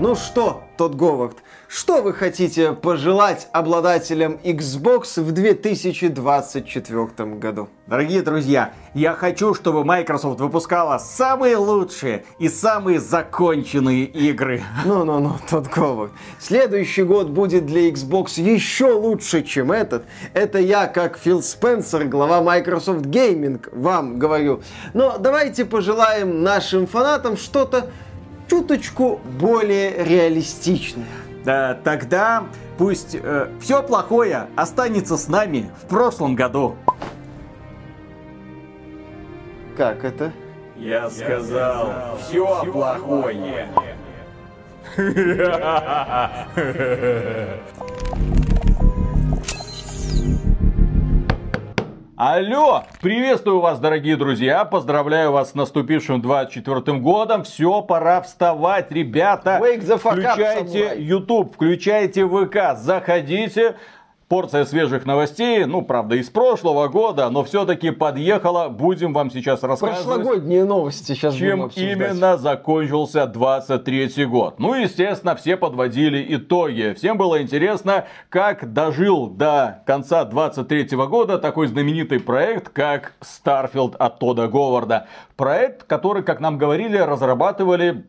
Ну что, тот Говард, что вы хотите пожелать обладателям Xbox в 2024 году? Дорогие друзья, я хочу, чтобы Microsoft выпускала самые лучшие и самые законченные игры. Ну-ну-ну, тот Говард. Следующий год будет для Xbox еще лучше, чем этот. Это я, как Фил Спенсер, глава Microsoft Gaming, вам говорю. Но давайте пожелаем нашим фанатам что-то чуточку более реалистичное. Да, тогда пусть э, все плохое останется с нами в прошлом году. Как это? Я сказал, все плохое. Алло! Приветствую вас, дорогие друзья! Поздравляю вас с наступившим 24 годом. Все, пора вставать, ребята! Wake the fuck up, включайте samurai. YouTube, включайте ВК, заходите. Порция свежих новостей, ну, правда, из прошлого года, но все-таки подъехала. Будем вам сейчас рассказывать. Прошлогодние новости сейчас Чем именно закончился 23 год. Ну, естественно, все подводили итоги. Всем было интересно, как дожил до конца 23 года такой знаменитый проект, как Starfield от Тода Говарда. Проект, который, как нам говорили, разрабатывали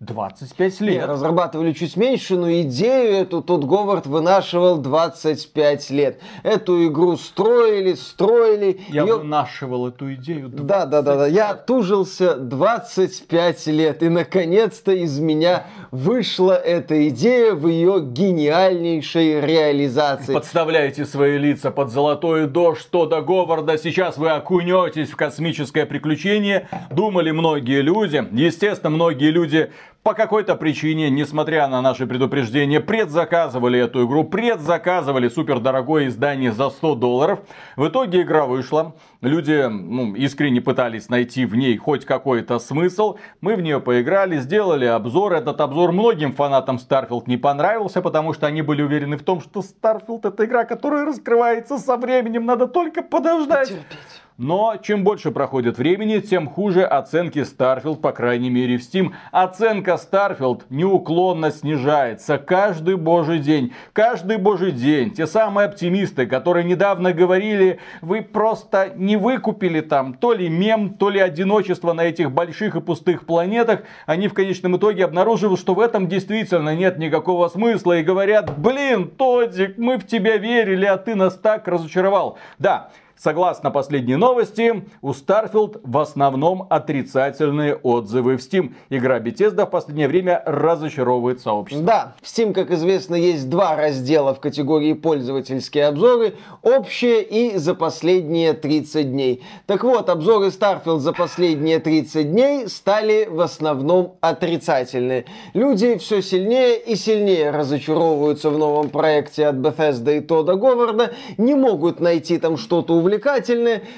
25 Не, лет. разрабатывали чуть меньше, но идею эту тот Говард вынашивал 25 лет. Эту игру строили, строили. Я её- вынашивал эту идею. Да, да, да, да. Я тужился 25 лет, и наконец-то из меня вышла эта идея в ее гениальнейшей реализации. Подставляете свои лица под золотой дождь Тода Говарда. Сейчас вы окунетесь в космическое приключение. Думали многие люди. Естественно, многие люди по какой-то причине, несмотря на наши предупреждения, предзаказывали эту игру, предзаказывали супердорогое издание за 100 долларов. В итоге игра вышла. Люди ну, искренне пытались найти в ней хоть какой-то смысл. Мы в нее поиграли, сделали обзор. Этот обзор многим фанатам Starfield не понравился, потому что они были уверены в том, что Starfield это игра, которая раскрывается со временем. Надо только подождать. Терпеть. Но чем больше проходит времени, тем хуже оценки Starfield, по крайней мере в Steam. Оценка Starfield неуклонно снижается каждый божий день. Каждый божий день. Те самые оптимисты, которые недавно говорили, вы просто не выкупили там то ли мем, то ли одиночество на этих больших и пустых планетах, они в конечном итоге обнаруживают, что в этом действительно нет никакого смысла и говорят, блин, Тодик, мы в тебя верили, а ты нас так разочаровал. Да, Согласно последней новости, у Starfield в основном отрицательные отзывы в Steam. Игра Bethesda в последнее время разочаровывает сообщество. Да, в Steam, как известно, есть два раздела в категории пользовательские обзоры. Общие и за последние 30 дней. Так вот, обзоры Starfield за последние 30 дней стали в основном отрицательные. Люди все сильнее и сильнее разочаровываются в новом проекте от Bethesda и Тода Говарда, не могут найти там что-то увлекательное.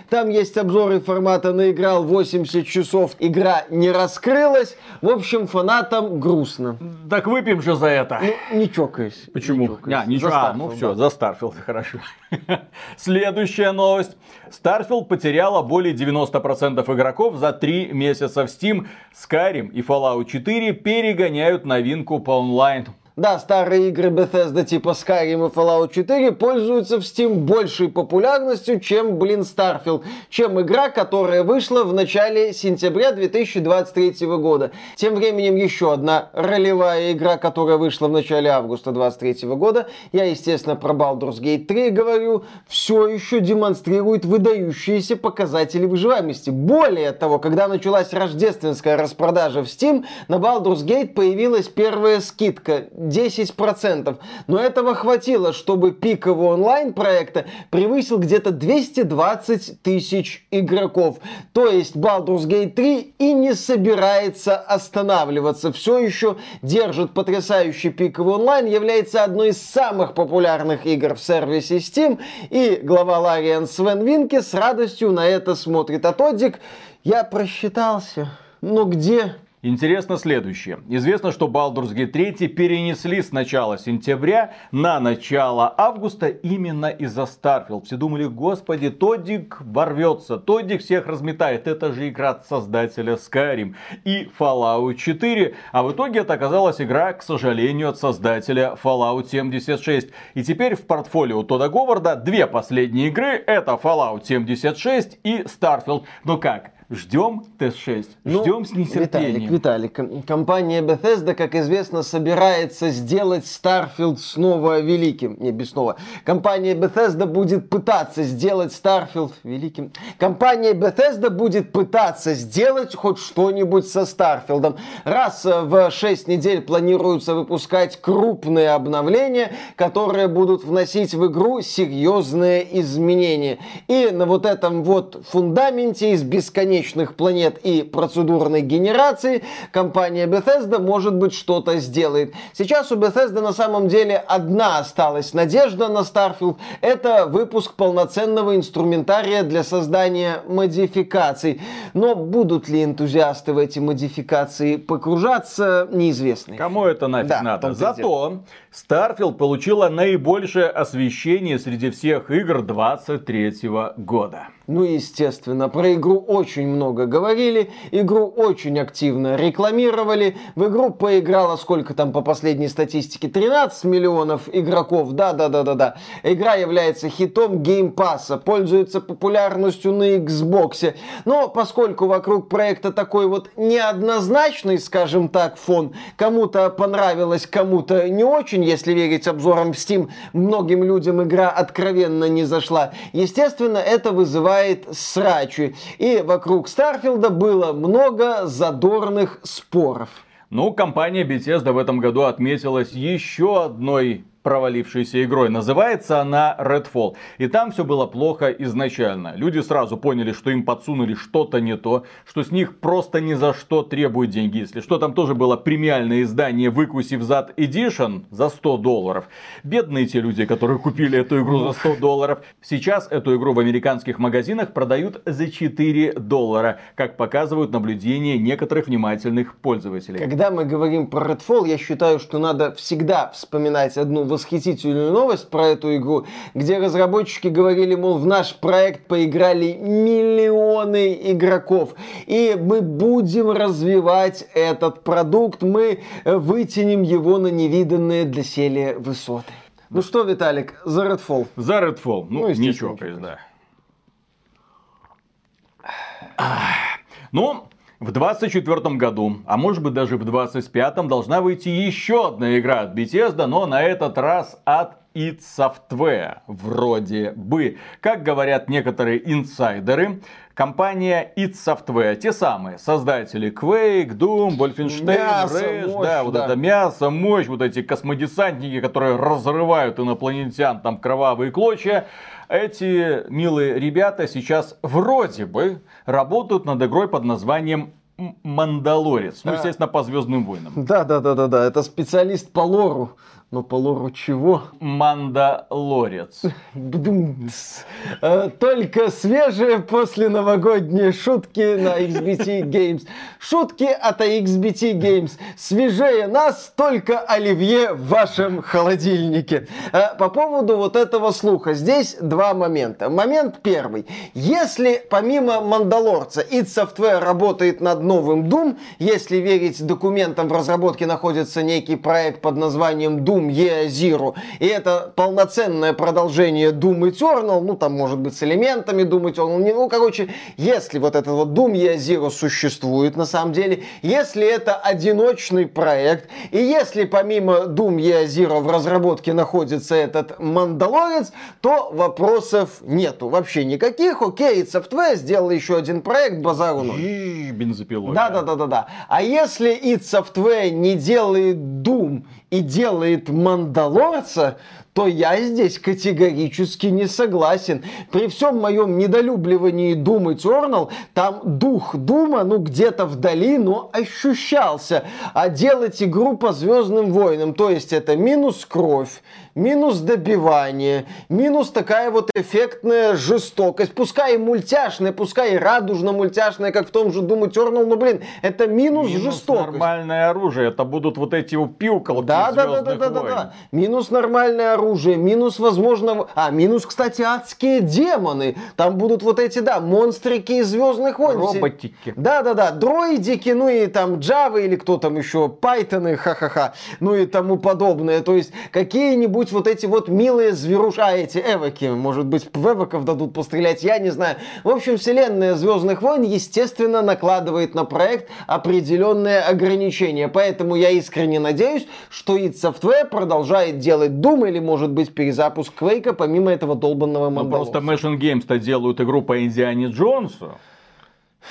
Там есть обзоры формата «наиграл 80 часов, игра не раскрылась». В общем, фанатам грустно. Так выпьем же за это. Ну, не чокаясь. Почему? Не чокаясь. А, ничего. За А, ну Starfield, все, да. за Starfield, хорошо. Следующая новость. Starfield потеряла более 90% игроков за 3 месяца в Steam. Skyrim и Fallout 4 перегоняют новинку по онлайн. Да, старые игры Bethesda типа Skyrim и Fallout 4 пользуются в Steam большей популярностью, чем, блин, Starfield, чем игра, которая вышла в начале сентября 2023 года. Тем временем еще одна ролевая игра, которая вышла в начале августа 2023 года, я, естественно, про Baldur's Gate 3 говорю, все еще демонстрирует выдающиеся показатели выживаемости. Более того, когда началась рождественская распродажа в Steam, на Baldur's Gate появилась первая скидка 10%. Но этого хватило, чтобы пик его онлайн проекта превысил где-то 220 тысяч игроков. То есть Baldur's Gate 3 и не собирается останавливаться. Все еще держит потрясающий пик его онлайн, является одной из самых популярных игр в сервисе Steam. И глава Лариан Свен Винке с радостью на это смотрит. А Тоддик, я просчитался. Но где Интересно следующее. Известно, что Baldur's Gate 3 перенесли с начала сентября на начало августа именно из-за Starfield. Все думали, господи, Тодик ворвется, Тодик всех разметает. Это же игра создателя Skyrim и Fallout 4. А в итоге это оказалась игра, к сожалению, от создателя Fallout 76. И теперь в портфолио Тода Говарда две последние игры. Это Fallout 76 и Starfield. Ну как? Ждем ТС-6. Ну, Ждем с нетерпением. Виталик, Виталик, компания Bethesda, как известно, собирается сделать Starfield снова великим. Не, без снова. Компания Bethesda будет пытаться сделать Starfield великим. Компания Bethesda будет пытаться сделать хоть что-нибудь со Starfield. Раз в 6 недель планируется выпускать крупные обновления, которые будут вносить в игру серьезные изменения. И на вот этом вот фундаменте из бесконечных бесконечных планет и процедурной генерации, компания Bethesda, может быть, что-то сделает. Сейчас у Bethesda на самом деле одна осталась надежда на Starfield. Это выпуск полноценного инструментария для создания модификаций. Но будут ли энтузиасты в эти модификации погружаться, неизвестно. Кому это нафиг да, надо? Зато Starfield получила наибольшее освещение среди всех игр 23 года. Ну, естественно, про игру очень много говорили, игру очень активно рекламировали. В игру поиграло сколько там по последней статистике? 13 миллионов игроков. Да-да-да-да-да. Игра является хитом геймпасса, пользуется популярностью на Xbox. Но поскольку вокруг проекта такой вот неоднозначный, скажем так, фон, кому-то понравилось, кому-то не очень, если верить обзорам в Steam, многим людям игра откровенно не зашла. Естественно, это вызывает вызывает срачи. И вокруг Старфилда было много задорных споров. Ну, компания Bethesda в этом году отметилась еще одной провалившейся игрой. Называется она Redfall. И там все было плохо изначально. Люди сразу поняли, что им подсунули что-то не то, что с них просто ни за что требуют деньги. Если что, там тоже было премиальное издание выкусив зад Edition за 100 долларов. Бедные те люди, которые купили эту игру за 100 долларов. Сейчас эту игру в американских магазинах продают за 4 доллара, как показывают наблюдения некоторых внимательных пользователей. Когда мы говорим про Redfall, я считаю, что надо всегда вспоминать одну восхитительную новость про эту игру, где разработчики говорили, мол, в наш проект поиграли миллионы игроков, и мы будем развивать этот продукт, мы вытянем его на невиданные для селия высоты. Ну что, Виталик, за Redfall? За Redfall. Ну, ну ничего, да. Ну, в 24 году, а может быть даже в 25 должна выйти еще одна игра от Bethesda, но на этот раз от id Software. Вроде бы. Как говорят некоторые инсайдеры, компания id Software, те самые создатели Quake, Doom, Wolfenstein, Rage, мощь, да, вот да. это мясо, мощь, вот эти космодесантники, которые разрывают инопланетян, там кровавые клочья, эти милые ребята сейчас вроде бы работают над игрой под названием Мандалорец. Ну, естественно, по Звездным войнам. Да, да, да, да, да. Это специалист по лору. Но по лору чего? Мандалорец. Э, только свежие после новогодние шутки на XBT Games. Шутки от XBT Games. Свежее нас только оливье в вашем холодильнике. Э, по поводу вот этого слуха. Здесь два момента. Момент первый. Если помимо Мандалорца id Software работает над новым Doom, если верить документам в разработке находится некий проект под названием Doom Doom Year Zero. И это полноценное продолжение Doom Eternal, ну там может быть с элементами Doom Eternal. Ну, короче, если вот этот вот Doom Zero существует на самом деле, если это одиночный проект, и если помимо Doom Year Zero в разработке находится этот Мандалорец, то вопросов нету вообще никаких. Окей, Software сделал еще один проект, базару ноль. И бензопилой. Да, да, да, да, да. А если id Software не делает Doom и делает Мандалорца, то я здесь категорически не согласен. При всем моем недолюбливании Doom Eternal, там дух Дума, ну, где-то вдали, но ощущался. А делать игру по Звездным войнам, то есть это минус кровь, минус добивание, минус такая вот эффектная жестокость, пускай и мультяшная, пускай и радужно-мультяшная, как в том же Doom Eternal, но, блин, это минус, минус жестокость. нормальное оружие, это будут вот эти пилкалки да, да, да, да, да, да, да. Минус нормальное оружие, минус, возможно, а, минус, кстати, адские демоны, там будут вот эти, да, монстрики из Звездных войн. Роботики. Да, да, да, дроидики, ну и там Java или кто там еще, Python, ха-ха-ха, ну и тому подобное, то есть какие-нибудь быть вот эти вот милые зверушки, а эти эвоки, может быть, в эвоков дадут пострелять, я не знаю. В общем, вселенная Звездных войн, естественно, накладывает на проект определенные ограничения. Поэтому я искренне надеюсь, что id Software продолжает делать Doom или, может быть, перезапуск Квейка, помимо этого долбанного Ну, просто Machine Games-то делают игру по Индиане Джонсу.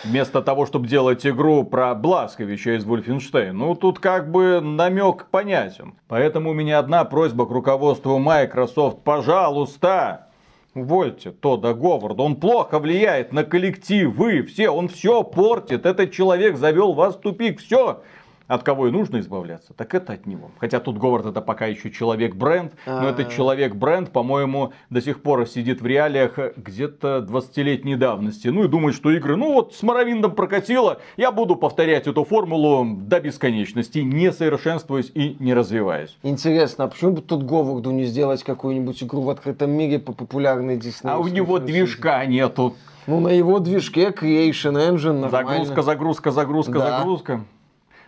Вместо того, чтобы делать игру про Бласковича из Wolfenstein. Ну, тут как бы намек понятен. Поэтому у меня одна просьба к руководству Microsoft. Пожалуйста, увольте Тода Говарда. Он плохо влияет на коллектив. Вы все, он все портит. Этот человек завел вас в тупик. Все от кого и нужно избавляться, так это от него. Хотя тут Говард это пока еще человек-бренд, но этот а. человек-бренд, по-моему, до сих пор сидит в реалиях где-то 20-летней давности. Ну и думает, что игры, ну вот с Моровиндом прокатило, я буду повторять эту формулу до бесконечности, не совершенствуясь и не развиваясь. Интересно, а почему бы тут Говарду не сделать какую-нибудь игру в открытом мире по популярной Дисней? А у него движка нету. Ну, на его движке Creation Engine нормально. Загрузка, загрузка, загрузка, да. загрузка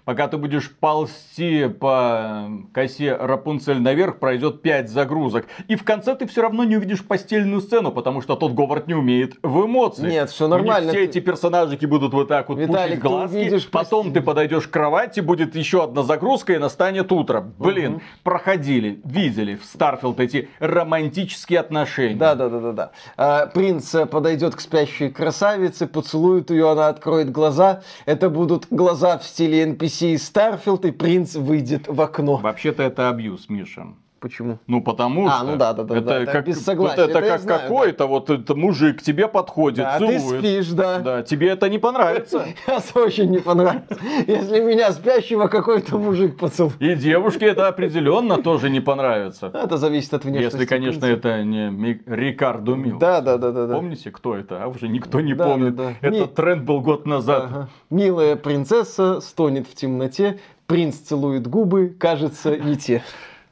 пока ты будешь ползти по косе Рапунцель наверх, пройдет 5 загрузок. И в конце ты все равно не увидишь постельную сцену, потому что тот Говард не умеет в эмоции. Нет, все нормально. все эти персонажики будут вот так вот Виталик, глазки. Ты потом постель. ты подойдешь к кровати, будет еще одна загрузка и настанет утро. Блин, угу. проходили, видели в Starfield эти романтические отношения. Да, да, да, да, да. А, принц подойдет к спящей красавице, поцелует ее, она откроет глаза. Это будут глаза в стиле NPC NPC Starfield, и принц выйдет в окно. Вообще-то это абьюз, Миша. Почему? Ну, потому а, что... ну да, да, да. Это, да, как, без согласия. Вот это, это как какой-то да. вот это мужик к тебе подходит, да, целует. ты спишь, да. Да, тебе это не понравится. Я очень не понравится. Если меня спящего какой-то мужик поцелует. И девушке это определенно тоже не понравится. Это зависит от внешности. Если, конечно, это не Рикардо Мил. Да, да, да, да. Помните, кто это? А уже никто не помнит. Этот тренд был год назад. Милая принцесса стонет в темноте, принц целует губы, кажется, не те.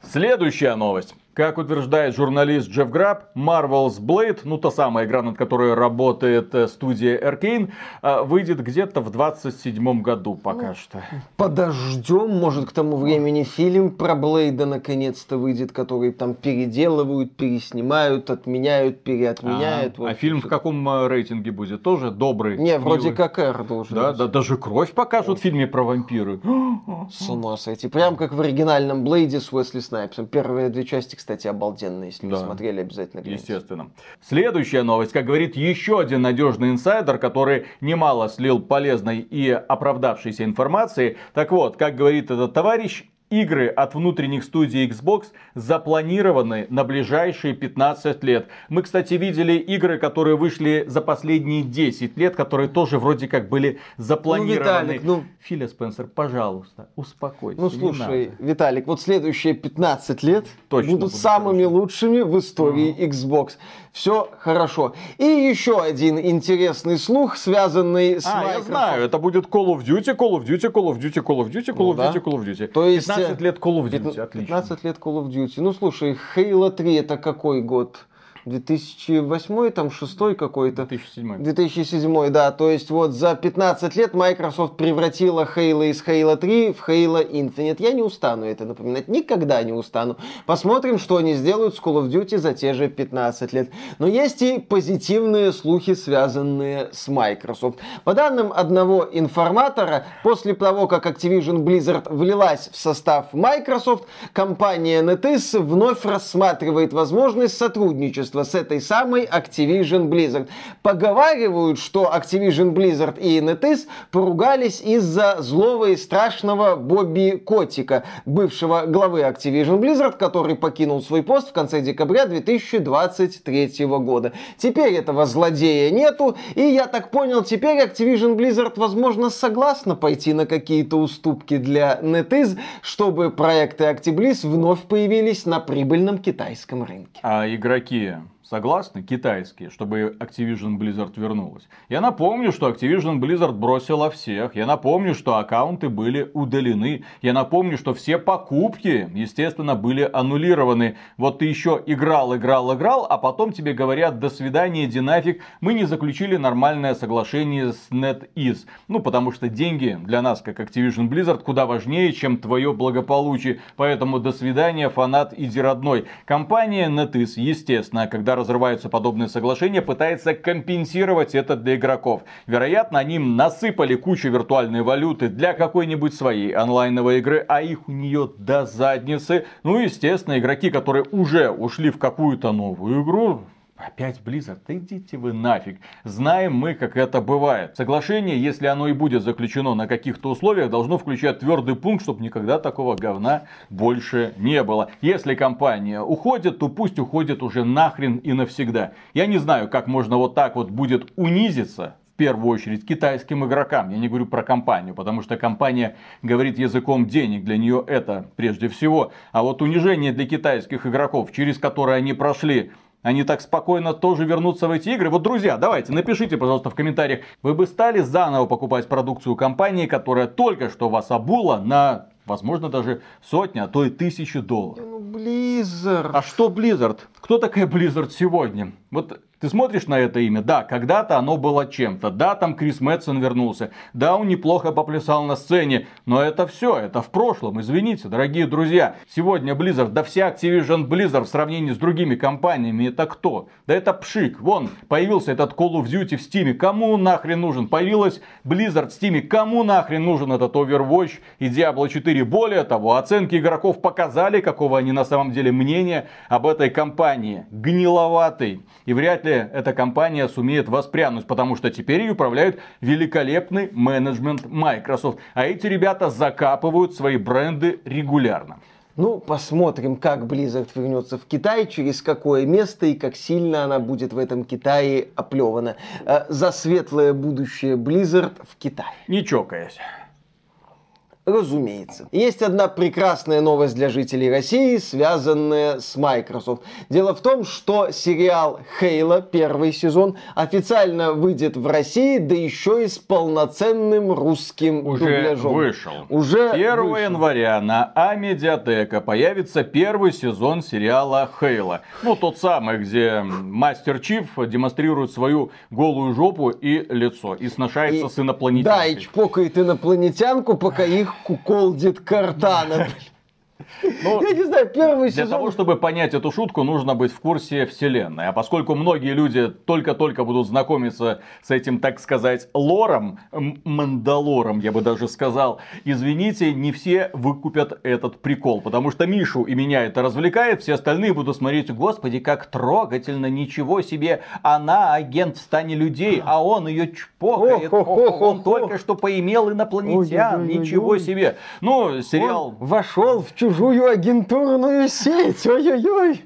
Следующая новость. Как утверждает журналист Джефф Граб, Marvel's Blade, ну та самая игра, над которой работает э, студия Arkane, э, выйдет где-то в 27 году пока ну, что. Подождем, может к тому времени фильм про Блейда наконец-то выйдет, который там переделывают, переснимают, отменяют, переотменяют. А, вот а фильм в каком э, рейтинге будет? Тоже добрый? Не, вроде как R должен да, быть. Да, даже кровь покажут в фильме про вампиры. С ума сойти. Прям как в оригинальном Блейде с Уэсли Снайпсом. Первые две части, кстати, кстати, обалденно. Если да. не смотрели, обязательно гляньте. Естественно. Следующая новость. Как говорит еще один надежный инсайдер, который немало слил полезной и оправдавшейся информации. Так вот, как говорит этот товарищ, Игры от внутренних студий Xbox запланированы на ближайшие 15 лет. Мы, кстати, видели игры, которые вышли за последние 10 лет, которые тоже вроде как были запланированы. Ну, Виталик, ну... Филя Спенсер, пожалуйста, успокойся. Ну, слушай, Виталик, вот следующие 15 лет Точно будут, будут самыми хорошо. лучшими в истории uh-huh. Xbox все хорошо. И еще один интересный слух, связанный с а, Microsoft. я знаю, это будет Call of Duty, Call of Duty, Call of Duty, Call of Duty, Call ну, of Duty, Call of Duty. То есть 15 лет Call of Duty, 15 отлично. 15 лет Call of Duty. Ну, слушай, Halo 3 это какой год? 2008 там 6 какой-то. 2007. 2007, да. То есть вот за 15 лет Microsoft превратила Halo из Halo 3 в Halo Infinite. Я не устану это напоминать. Никогда не устану. Посмотрим, что они сделают с Call of Duty за те же 15 лет. Но есть и позитивные слухи, связанные с Microsoft. По данным одного информатора, после того, как Activision Blizzard влилась в состав Microsoft, компания NetEase вновь рассматривает возможность сотрудничества сотрудничество с этой самой Activision Blizzard. Поговаривают, что Activision Blizzard и NetEase поругались из-за злого и страшного Бобби Котика, бывшего главы Activision Blizzard, который покинул свой пост в конце декабря 2023 года. Теперь этого злодея нету, и я так понял, теперь Activision Blizzard, возможно, согласна пойти на какие-то уступки для NetEase, чтобы проекты ActiBliz вновь появились на прибыльном китайском рынке. А игроки согласны, китайские, чтобы Activision Blizzard вернулась. Я напомню, что Activision Blizzard бросила всех. Я напомню, что аккаунты были удалены. Я напомню, что все покупки, естественно, были аннулированы. Вот ты еще играл, играл, играл, а потом тебе говорят, до свидания, иди нафиг, мы не заключили нормальное соглашение с NetEase. Ну, потому что деньги для нас, как Activision Blizzard, куда важнее, чем твое благополучие. Поэтому до свидания, фанат, иди родной. Компания NetEase, естественно, когда разрываются подобные соглашения, пытается компенсировать это для игроков. Вероятно, они насыпали кучу виртуальной валюты для какой-нибудь своей онлайновой игры, а их у нее до задницы. Ну, естественно, игроки, которые уже ушли в какую-то новую игру, Опять Blizzard, идите вы нафиг. Знаем мы, как это бывает. Соглашение, если оно и будет заключено на каких-то условиях, должно включать твердый пункт, чтобы никогда такого говна больше не было. Если компания уходит, то пусть уходит уже нахрен и навсегда. Я не знаю, как можно вот так вот будет унизиться в первую очередь китайским игрокам. Я не говорю про компанию, потому что компания говорит языком денег, для нее это прежде всего. А вот унижение для китайских игроков, через которые они прошли они так спокойно тоже вернутся в эти игры. Вот, друзья, давайте, напишите, пожалуйста, в комментариях, вы бы стали заново покупать продукцию компании, которая только что вас обула на возможно, даже сотни, а то и тысячи долларов. Ну, Blizzard. А что Blizzard? Кто такая Blizzard сегодня? Вот ты смотришь на это имя, да, когда-то оно было чем-то, да, там Крис Мэтсон вернулся, да, он неплохо поплясал на сцене, но это все, это в прошлом, извините, дорогие друзья. Сегодня Blizzard, да вся Activision Blizzard в сравнении с другими компаниями, это кто? Да это пшик, вон, появился этот Call of Duty в Steam, кому нахрен нужен? Появилась Blizzard в Steam, кому нахрен нужен этот Overwatch и Diablo 4? Более того, оценки игроков показали, какого они на самом деле мнения об этой компании. Гниловатый. И вряд ли ли эта компания сумеет воспрянуть, потому что теперь ее управляют великолепный менеджмент Microsoft. А эти ребята закапывают свои бренды регулярно. Ну, посмотрим, как Blizzard вернется в Китай, через какое место и как сильно она будет в этом Китае оплевана. Э, за светлое будущее Blizzard в Китае. Не чокаясь. Разумеется. Есть одна прекрасная новость для жителей России, связанная с Microsoft. Дело в том, что сериал Хейла, первый сезон, официально выйдет в России, да еще и с полноценным русским Уже дубляжом. вышел. Уже 1 вышел. января на Амедиатека появится первый сезон сериала Хейла. Ну, тот самый, где Мастер Чиф демонстрирует свою голую жопу и лицо. И сношается И- с инопланетянкой. Да, и чпокает инопланетянку, пока их куколдит Картана. Ну, Я не знаю, первый Для сезон... того, чтобы понять эту шутку, нужно быть в курсе вселенной. А поскольку многие люди только-только будут знакомиться с этим, так сказать, лором, мандалором, я бы даже сказал, извините, не все выкупят этот прикол. Потому что Мишу и меня это развлекает, все остальные будут смотреть, господи, как трогательно, ничего себе, она агент в стане людей, а он ее чпокает, Ох, ох, он ох, только что поимел инопланетян, ничего себе. Ну, сериал... Он вошел в чужую агентурную сеть. Ой-ой-ой.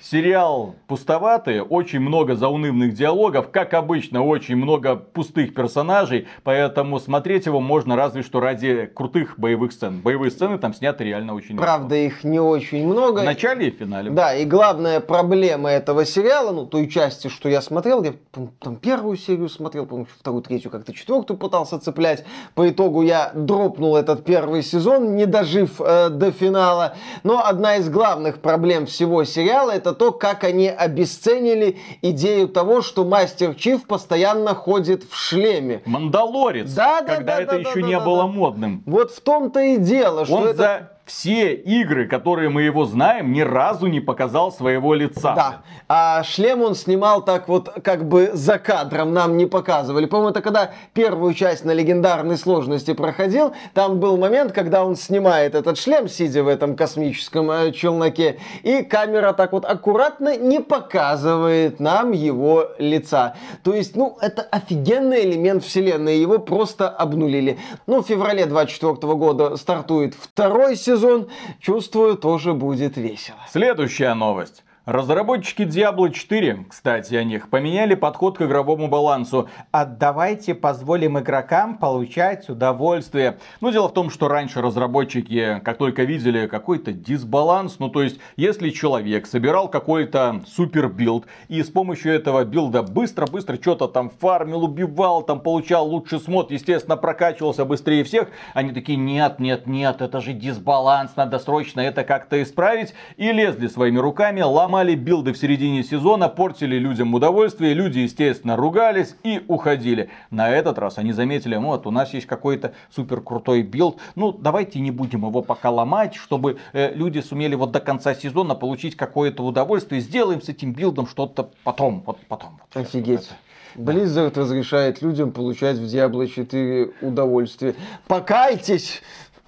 Сериал пустоватый, очень много заунывных диалогов, как обычно, очень много пустых персонажей, поэтому смотреть его можно разве что ради крутых боевых сцен. Боевые сцены там сняты реально очень Правда, их не очень много. В начале и в финале. Да, и главная проблема этого сериала, ну, той части, что я смотрел, я там первую серию смотрел, по-моему, вторую, третью, как-то четвертую пытался цеплять. По итогу я дропнул этот первый сезон, не дожив э, до финала. Но одна из главных проблем всего сериала это то, как они обесценили идею того, что Мастер Чиф постоянно ходит в шлеме. Мандалорец, Да, да, когда да, это да, еще да, не да, было да. модным. Вот в том-то и дело, что Он это... за все игры, которые мы его знаем, ни разу не показал своего лица. Да. А шлем он снимал так вот, как бы за кадром нам не показывали. По-моему, это когда первую часть на легендарной сложности проходил, там был момент, когда он снимает этот шлем, сидя в этом космическом э, челноке, и камера так вот аккуратно не показывает нам его лица. То есть, ну, это офигенный элемент вселенной, его просто обнулили. Ну, в феврале 24 года стартует второй сезон сезон, чувствую, тоже будет весело. Следующая новость. Разработчики Diablo 4, кстати, о них, поменяли подход к игровому балансу. А давайте позволим игрокам получать удовольствие. Ну, дело в том, что раньше разработчики, как только видели какой-то дисбаланс, ну, то есть, если человек собирал какой-то супер билд и с помощью этого билда быстро-быстро что-то там фармил, убивал, там получал лучший шмот, естественно, прокачивался быстрее всех, они такие, нет, нет, нет, это же дисбаланс, надо срочно это как-то исправить, и лезли своими руками, ломали ломали билды в середине сезона, портили людям удовольствие, люди, естественно, ругались и уходили. На этот раз они заметили, вот, у нас есть какой-то супер крутой билд, ну, давайте не будем его пока ломать, чтобы э, люди сумели вот до конца сезона получить какое-то удовольствие, сделаем с этим билдом что-то потом, вот потом. Вот, Офигеть. Blizzard разрешает людям получать в Diablo 4 удовольствие. Покайтесь!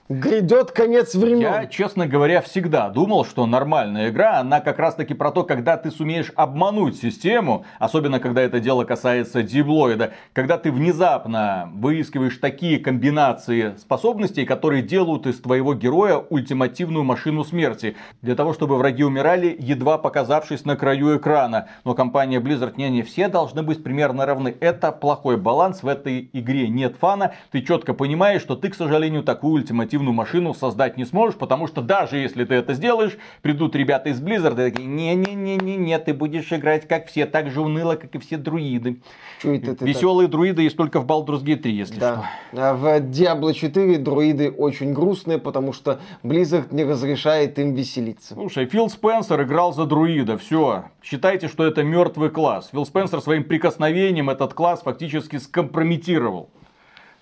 Грядет конец времен. Я, честно говоря, всегда думал, что нормальная игра, она как раз таки про то, когда ты сумеешь обмануть систему, особенно когда это дело касается диблоида, когда ты внезапно выискиваешь такие комбинации способностей, которые делают из твоего героя ультимативную машину смерти, для того, чтобы враги умирали, едва показавшись на краю экрана. Но компания Blizzard, не, не, все должны быть примерно равны. Это плохой баланс, в этой игре нет фана, ты четко понимаешь, что ты, к сожалению, такую ультимативную спортивную машину создать не сможешь, потому что даже если ты это сделаешь, придут ребята из Blizzard и такие, не-не-не-не-не, ты будешь играть как все, так же уныло, как и все друиды. это Веселые так? друиды есть только в Baldur's Gate 3, если да. что. А в Diablo 4 друиды очень грустные, потому что Blizzard не разрешает им веселиться. Слушай, Фил Спенсер играл за друида, все. Считайте, что это мертвый класс. Фил Спенсер своим прикосновением этот класс фактически скомпрометировал.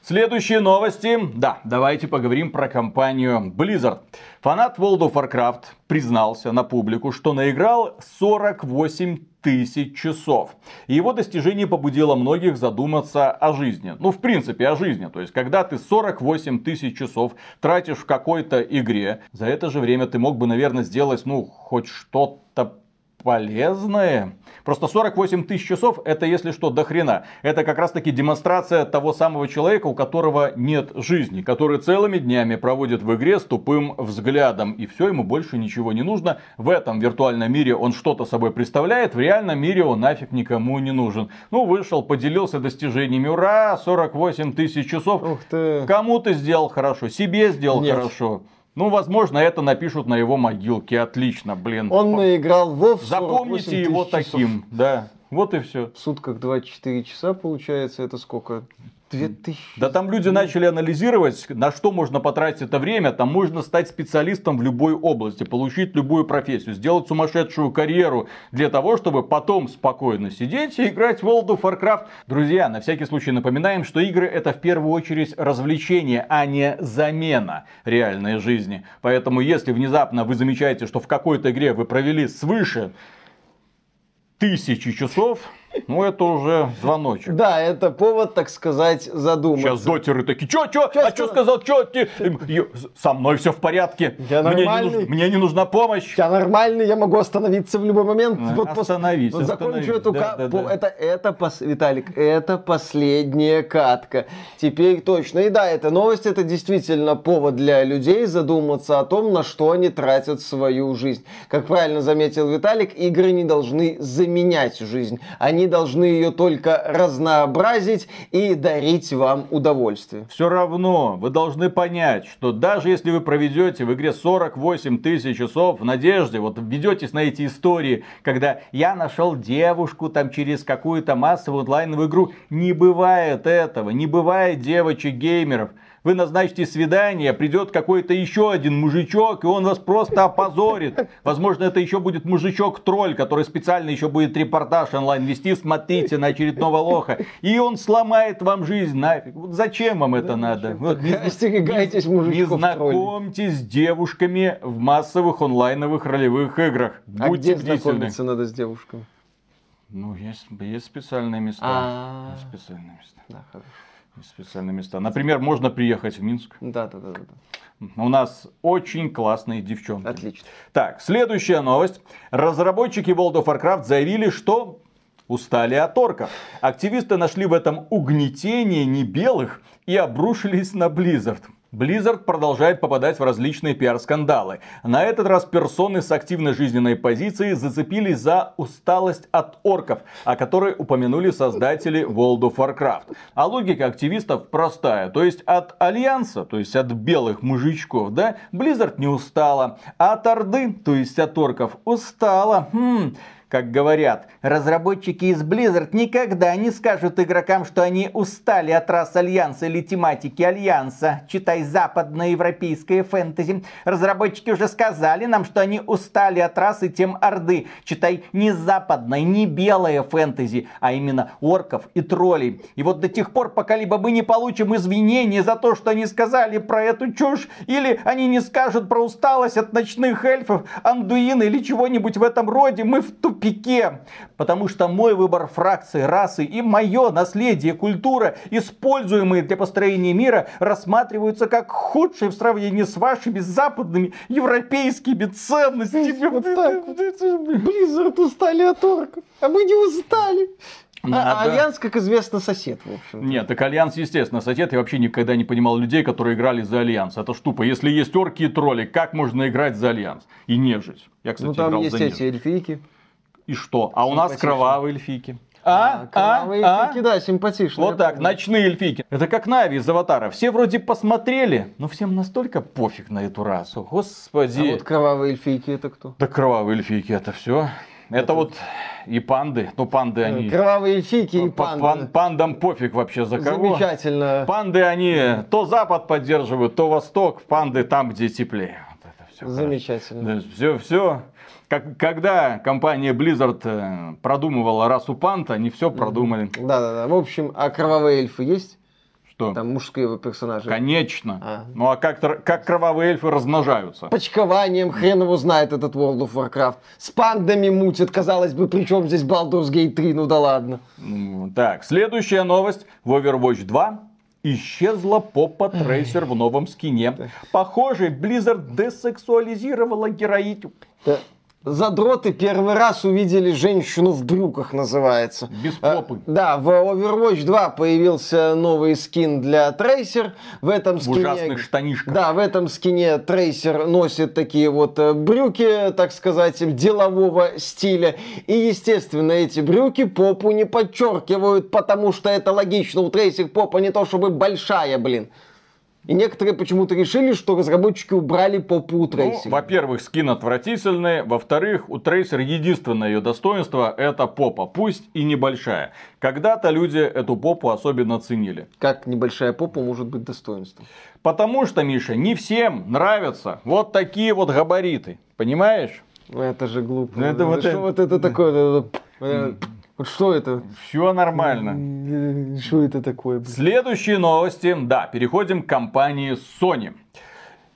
Следующие новости. Да, давайте поговорим про компанию Blizzard. Фанат World of Warcraft признался на публику, что наиграл 48 тысяч часов. И его достижение побудило многих задуматься о жизни. Ну, в принципе, о жизни. То есть, когда ты 48 тысяч часов тратишь в какой-то игре, за это же время ты мог бы, наверное, сделать, ну, хоть что-то полезное. Просто 48 тысяч часов это, если что, до хрена. Это как раз таки демонстрация того самого человека, у которого нет жизни, который целыми днями проводит в игре с тупым взглядом. И все, ему больше ничего не нужно. В этом виртуальном мире он что-то собой представляет, в реальном мире он нафиг никому не нужен. Ну, вышел, поделился достижениями. Ура, 48 тысяч часов. Ух ты. Кому ты сделал хорошо, себе сделал нет. хорошо. Ну, возможно, это напишут на его могилке. Отлично, блин. Он наиграл Вов. Запомните его часов. таким, да. Вот и все. В сутках 24 часа получается, это сколько? 2000. Да там люди начали анализировать, на что можно потратить это время. Там можно стать специалистом в любой области, получить любую профессию, сделать сумасшедшую карьеру для того, чтобы потом спокойно сидеть и играть в World of Warcraft. Друзья, на всякий случай напоминаем, что игры это в первую очередь развлечение, а не замена реальной жизни. Поэтому если внезапно вы замечаете, что в какой-то игре вы провели свыше тысячи часов, ну, это уже звоночек. Да, это повод, так сказать, задуматься. Сейчас дотеры такие, чё, чё, чё а чё сказал, чё, ты? Со мной все в порядке. Я мне нормальный. Не нуж... Мне не нужна помощь. Я нормальный, я могу остановиться в любой момент. А, вот остановись, вот Закончу эту да, ка... да, да. Это, это, пос... Виталик, это последняя катка. Теперь точно. И да, эта новость, это действительно повод для людей задуматься о том, на что они тратят свою жизнь. Как правильно заметил Виталик, игры не должны заменять жизнь. Они должны ее только разнообразить и дарить вам удовольствие. Все равно вы должны понять, что даже если вы проведете в игре 48 тысяч часов в надежде, вот ведетесь на эти истории, когда я нашел девушку там через какую-то массовую онлайновую игру, не бывает этого, не бывает девочек-геймеров. Вы назначите свидание, придет какой-то еще один мужичок, и он вас просто опозорит. Возможно, это еще будет мужичок-тролль, который специально еще будет репортаж онлайн вести. Смотрите на очередного лоха. И он сломает вам жизнь нафиг. Вот зачем вам это надо? Вот не, не знакомьтесь с девушками в массовых онлайновых ролевых играх. А Будьте где бдительны. знакомиться надо с девушками? Ну, есть, есть специальные места. А. Есть специальные места. Да, хорошо. Специальные места. Например, можно приехать в Минск. Да, да, да, да, да. У нас очень классные девчонки. Отлично. Так, следующая новость. Разработчики World of Warcraft заявили, что устали от орков. Активисты нашли в этом угнетение не белых и обрушились на Blizzard. Blizzard продолжает попадать в различные пиар-скандалы. На этот раз персоны с активной жизненной позицией зацепились за усталость от орков, о которой упомянули создатели World of Warcraft. А логика активистов простая. То есть от Альянса, то есть от белых мужичков, да, Blizzard не устала. А от Орды, то есть от орков, устала. Хм, как говорят, разработчики из Blizzard никогда не скажут игрокам, что они устали от рас Альянса или тематики Альянса. Читай западноевропейское фэнтези. Разработчики уже сказали нам, что они устали от расы тем Орды. Читай не западное, не белое фэнтези, а именно орков и троллей. И вот до тех пор, пока либо мы не получим извинения за то, что они сказали про эту чушь, или они не скажут про усталость от ночных эльфов, андуина или чего-нибудь в этом роде, мы в тупике. Потому что мой выбор фракции, расы и мое наследие, культура, используемые для построения мира, рассматриваются как худшие в сравнении с вашими западными европейскими ценностями. Вот так вот. Blizzard устали от орков, а мы не устали. А Надо. Альянс, как известно, сосёт, в общем. Нет, так Альянс, естественно, сосёт. Я вообще никогда не понимал людей, которые играли за Альянс. Это ж тупо. Если есть орки и тролли, как можно играть за Альянс? И нежить. Я, кстати, Ну там играл есть за эти нежить. эльфийки. И что? А у нас кровавые эльфики. А? А? кровавые А? эльфийки, да, симпатичные. Вот так, ночные эльфики. Это как Нави из Аватара. Все вроде посмотрели, но всем настолько пофиг на эту расу. А Господи. вот кровавые эльфийки это кто? Да кровавые эльфики это все. Это вот и панды. Ну, панды они... Кровавые эльфийки и Па- панды. пан- Пандам пофиг вообще за кого. Замечательно. Панды они то Запад поддерживают, то Восток. Панды там, где теплее. Вот это все. Замечательно. все, все. Как, когда компания Blizzard э, продумывала расу панд, они все продумали. Да-да-да. В общем, а кровавые эльфы есть? Что? Там мужские персонажи. Конечно. А. Ну а как, как кровавые эльфы размножаются? Почкованием, хрен его знает этот World of Warcraft. С пандами мутит, казалось бы, при чем здесь Baldur's Gate 3, ну да ладно. Так, следующая новость. В Overwatch 2 исчезла попа Трейсер в новом скине. Похоже, Blizzard десексуализировала героиню. Задроты первый раз увидели женщину в брюках, называется. Без А, попы. Да, в Overwatch 2 появился новый скин для Трейсер. В этом В скине... ужасных штанишках. Да, в этом скине Трейсер носит такие вот э, брюки, так сказать, делового стиля. И, естественно, эти брюки попу не подчеркивают, потому что это логично. У Трейсер попа не то чтобы большая, блин. И некоторые почему-то решили, что разработчики убрали попу у Ну, Трейсер. во-первых, скин отвратительный. Во-вторых, у Трейсер единственное ее достоинство это попа, пусть и небольшая. Когда-то люди эту попу особенно ценили. Как небольшая попа может быть достоинством? Потому что, Миша, не всем нравятся вот такие вот габариты. Понимаешь? Ну, Это же глупо. Ну, это вот это- вот это такое? Вот что это? Все нормально. Э, Что это такое? блин? Следующие новости. Да, переходим к компании Sony.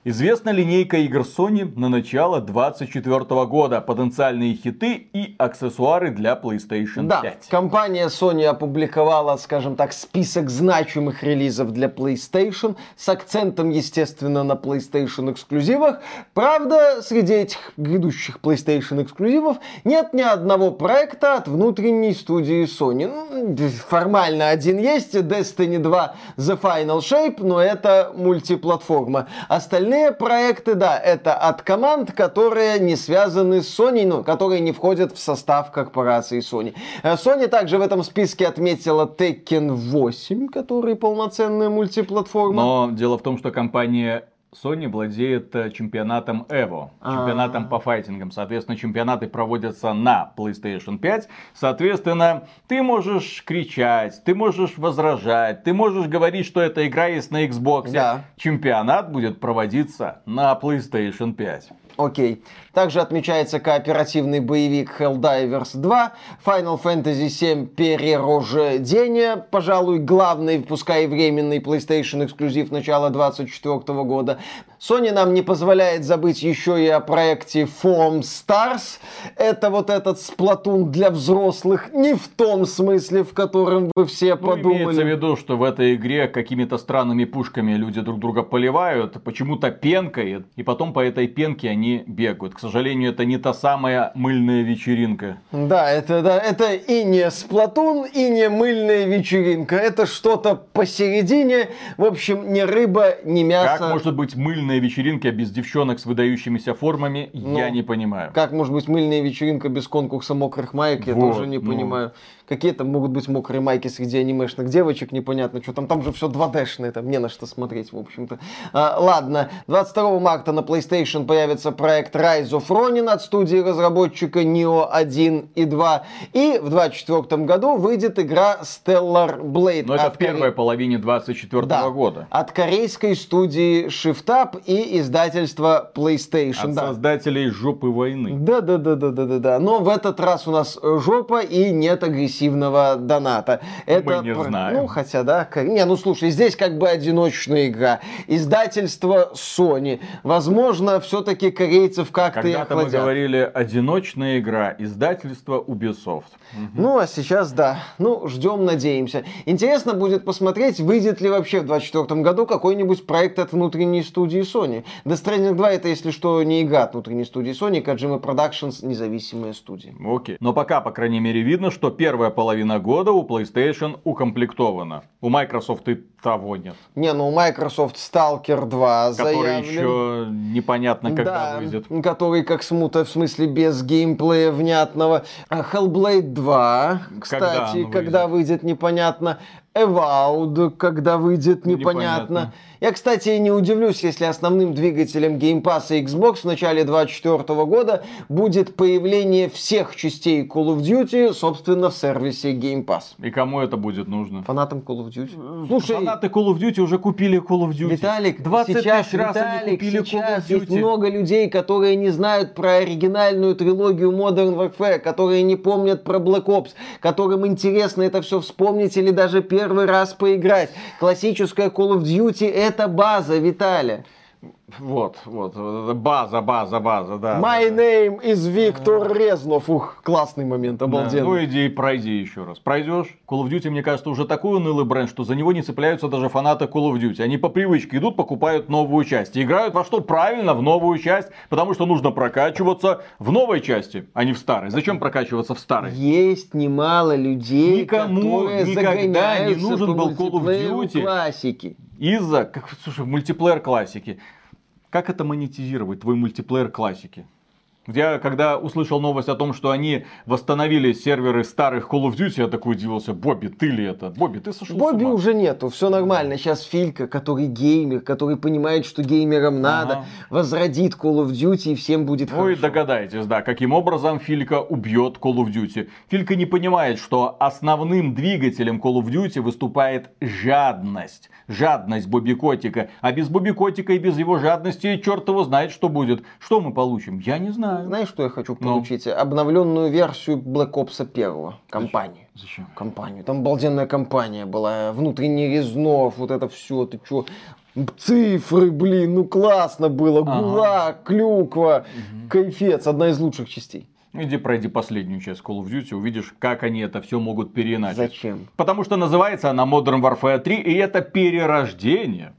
Известна линейка игр Sony на начало 2024 года. Потенциальные хиты и аксессуары для PlayStation Да, 5. компания Sony опубликовала, скажем так, список значимых релизов для PlayStation с акцентом, естественно, на PlayStation эксклюзивах. Правда, среди этих грядущих PlayStation эксклюзивов нет ни одного проекта от внутренней студии Sony. Ну, Формально один есть, Destiny 2 The Final Shape, но это мультиплатформа. Остальные проекты, да, это от команд, которые не связаны с Sony, ну, которые не входят в состав корпорации Sony. Э, Sony также в этом списке отметила Tekken 8, который полноценная мультиплатформа. Но дело в том, что компания Sony владеет э, чемпионатом EVO, чемпионатом по файтингам. Соответственно, чемпионаты проводятся на PlayStation 5. Соответственно, ты можешь кричать, ты можешь возражать, ты можешь говорить, что эта игра есть на Xbox. Да. Чемпионат будет проводиться на PlayStation 5. Окей. Также отмечается кооперативный боевик Helldivers 2, Final Fantasy VII Перерождение, пожалуй, главный, пускай и временный PlayStation эксклюзив начала 2024 года. Sony нам не позволяет забыть еще и о проекте Foam Stars. Это вот этот сплатун для взрослых, не в том смысле, в котором вы все Ну, подумали. имеется в виду, что в этой игре какими-то странными пушками люди друг друга поливают, почему-то пенкой, и потом по этой пенке они бегают. К сожалению, это не та самая мыльная вечеринка. Да, это, да, это и не сплатун, и не мыльная вечеринка. Это что-то посередине. В общем, ни рыба, ни мясо. Как может быть мыльная вечеринка без девчонок с выдающимися формами, я не понимаю. Как может быть мыльная вечеринка без конкурса мокрых маек, я Вот, тоже не ну. понимаю. Какие там могут быть мокрые майки среди анимешных девочек, непонятно, что там, там же все 2D-шное, там не на что смотреть, в общем-то. А, ладно, 22 марта на PlayStation появится проект Rise of Ronin от студии разработчика Neo 1 и 2. И в 2024 году выйдет игра Stellar Blade. Но это от в первой коре- половине 24 Да, года. От корейской студии Shift Up и издательства PlayStation. От да. создателей жопы войны. Да, да, да, да, да, да, да. Но в этот раз у нас жопа и нет агрессивного доната. Это не пр- знаем. Ну, хотя, да. к- Не, ну слушай, здесь как бы одиночная игра. Издательство Sony. Возможно, все-таки корейцев как-то и Когда-то мы говорили одиночная игра, издательство Ubisoft. Ну, а сейчас да. Ну, ждем, надеемся. Интересно будет посмотреть, выйдет ли вообще в 2024 году какой-нибудь проект от внутренней студии Sony. Death Stranding 2 это, если что, не игра от внутренней студии Sony, Kojima Productions независимая студия. Окей. Но пока, по крайней мере, видно, что первая половина года у PlayStation укомплектована. У Microsoft и того нет. Не, ну у Microsoft Stalker 2 Который заявлен. еще непонятно, когда да, выйдет. который как смута, в смысле без геймплея внятного. А Hellblade 2, кстати, когда выйдет непонятно. Avowed, когда выйдет непонятно. Непонятно. Я, кстати, не удивлюсь, если основным двигателем Game Pass и Xbox в начале 2024 года будет появление всех частей Call of Duty, собственно, в сервисе Game Pass. И кому это будет нужно? Фанатам Call of Duty. Слушай, Фанаты Call of Duty уже купили Call of Duty. Виталик, 20 сейчас, тысяч раз они Виталик, купили сейчас Call of есть Duty. много людей, которые не знают про оригинальную трилогию Modern Warfare, которые не помнят про Black Ops, которым интересно это все вспомнить или даже первый раз поиграть. Классическая Call of Duty это база, Виталя. Вот, вот, база, база, база, да. My да, да. name is Виктор Резнов. Ух, классный момент, Да, обалденный. Ну иди, пройди еще раз. Пройдешь. Call of Duty, мне кажется, уже такой унылый бренд, что за него не цепляются даже фанаты Call of Duty. Они по привычке идут, покупают новую часть. И играют во что? Правильно, в новую часть. Потому что нужно прокачиваться в новой части, а не в старой. Зачем прокачиваться в старой? Есть немало людей, Никому которые никогда не нужен был Call of Duty. классики. Из-за, как, слушай, мультиплеер классики. Как это монетизировать, твой мультиплеер классики? Я, когда услышал новость о том, что они восстановили серверы старых Call of Duty, я такой удивился, Бобби, ты ли это? Бобби, ты сошел Бобби с ума? уже нету, все нормально. Сейчас Филька, который геймер, который понимает, что геймерам надо, Ага. возродит Call of Duty и всем будет Вы хорошо. догадаетесь, да, каким образом Филька убьет Call of Duty. Филька не понимает, что основным двигателем Call of Duty выступает жадность. Жадность Бобби Котика. А без Бобби Котика и без его жадности черт его знает, что будет. Что мы получим? Я не знаю. Знаешь, что я хочу Ну. получить? Обновленную версию Black Ops 1. Компанию. Зачем? Компанию. Там обалденная компания была. Внутренний Резнов, вот это все. Ты чё? Цифры, блин, ну классно было. Ага. Гулаг, клюква, кайфец. Одна из лучших частей. Иди пройди последнюю часть Call of Duty, увидишь, как они это все могут переиначить. Зачем? Потому что называется она Modern Warfare 3, и это перерождение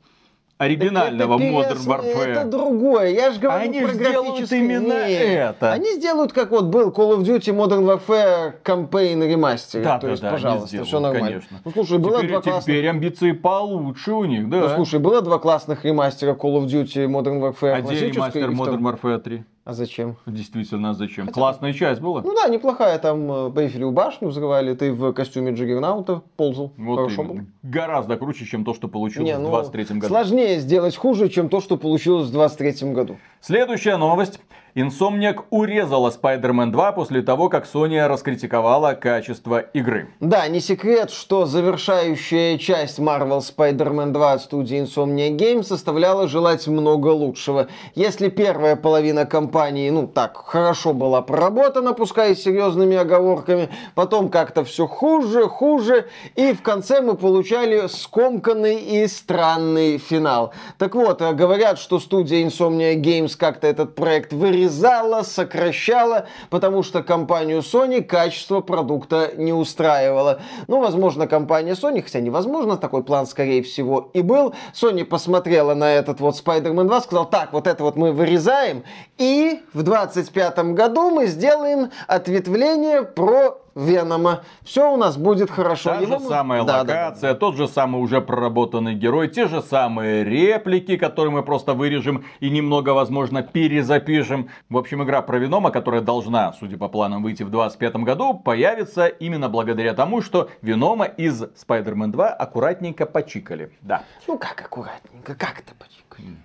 оригинального это Modern Warfare. Это другое. Я же говорю Они про сделают именно Нет. это. Они сделают, как вот был Call of Duty Modern Warfare Campaign Remaster. Да, То да, есть, да, пожалуйста, сделают, все нормально. конечно. Ну, слушай, было теперь, два классных... теперь амбиции получше у них, да. Ну, слушай, было два классных ремастера Call of Duty Modern Warfare а где ремастер Modern Warfare 3? А зачем? Действительно, а зачем? Хотя... Классная часть была. Ну да, неплохая. Там Бейфелю э, башню взрывали, ты в костюме Джиггернаута ползал. Вот Хорошо было. Гораздо круче, чем то, что получилось Не, ну, в 23 году. Сложнее сделать хуже, чем то, что получилось в 23 году. Следующая новость. Insomniac урезала Spider-Man 2 после того, как Sony раскритиковала качество игры. Да, не секрет, что завершающая часть Marvel Spider-Man 2 от студии Insomniac Games составляла желать много лучшего. Если первая половина кампании, ну так, хорошо была проработана, пускай с серьезными оговорками, потом как-то все хуже, хуже, и в конце мы получали скомканный и странный финал. Так вот, говорят, что студия Insomniac Games как-то этот проект вырезала сокращала, потому что компанию Sony качество продукта не устраивало. Ну, возможно, компания Sony, хотя невозможно, такой план, скорее всего, и был. Sony посмотрела на этот вот Spider-Man 2, сказал, так, вот это вот мы вырезаем, и в 25 году мы сделаем ответвление про Венома. Все у нас будет хорошо. Та Его... же самая да, локация, да, да. тот же самый уже проработанный герой, те же самые реплики, которые мы просто вырежем и немного, возможно, перезапишем. В общем, игра про Венома, которая должна, судя по планам, выйти в 2025 году, появится именно благодаря тому, что Венома из Spider-Man 2 аккуратненько почикали. Да. Ну как аккуратненько, как это почикали?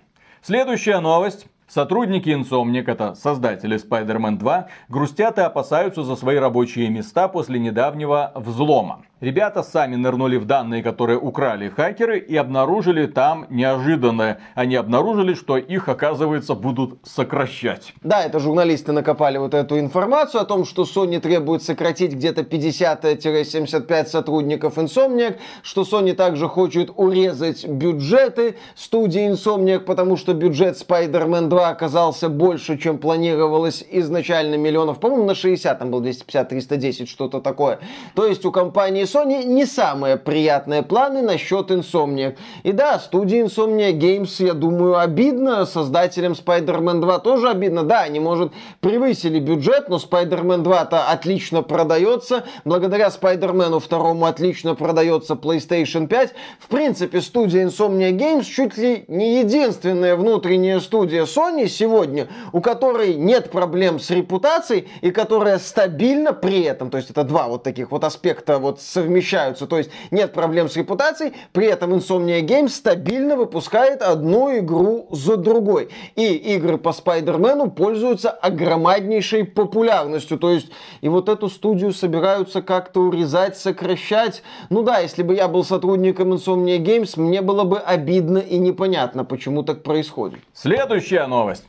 Следующая новость. Сотрудники Insomniac, это создатели Spider-Man 2, грустят и опасаются за свои рабочие места после недавнего взлома. Ребята сами нырнули в данные, которые украли хакеры, и обнаружили там неожиданное. Они обнаружили, что их, оказывается, будут сокращать. Да, это журналисты накопали вот эту информацию о том, что Sony требует сократить где-то 50-75 сотрудников Insomniac, что Sony также хочет урезать бюджеты студии Insomniac, потому что бюджет Spider-Man 2 оказался больше, чем планировалось изначально миллионов. По-моему, на 60, там был 250-310, что-то такое. То есть у компании Sony не самые приятные планы насчет Insomniac. И да, студии Insomniac Games, я думаю, обидно. Создателям Spider-Man 2 тоже обидно. Да, они, может, превысили бюджет, но Spider-Man 2-то отлично продается. Благодаря Spider-Man 2 отлично продается PlayStation 5. В принципе, студия Insomniac Games чуть ли не единственная внутренняя студия Sony сегодня, у которой нет проблем с репутацией и которая стабильно при этом, то есть это два вот таких вот аспекта вот с совмещаются. То есть нет проблем с репутацией, при этом Insomnia Games стабильно выпускает одну игру за другой. И игры по Спайдермену пользуются огромнейшей популярностью. То есть и вот эту студию собираются как-то урезать, сокращать. Ну да, если бы я был сотрудником Insomnia Games, мне было бы обидно и непонятно, почему так происходит. Следующая новость.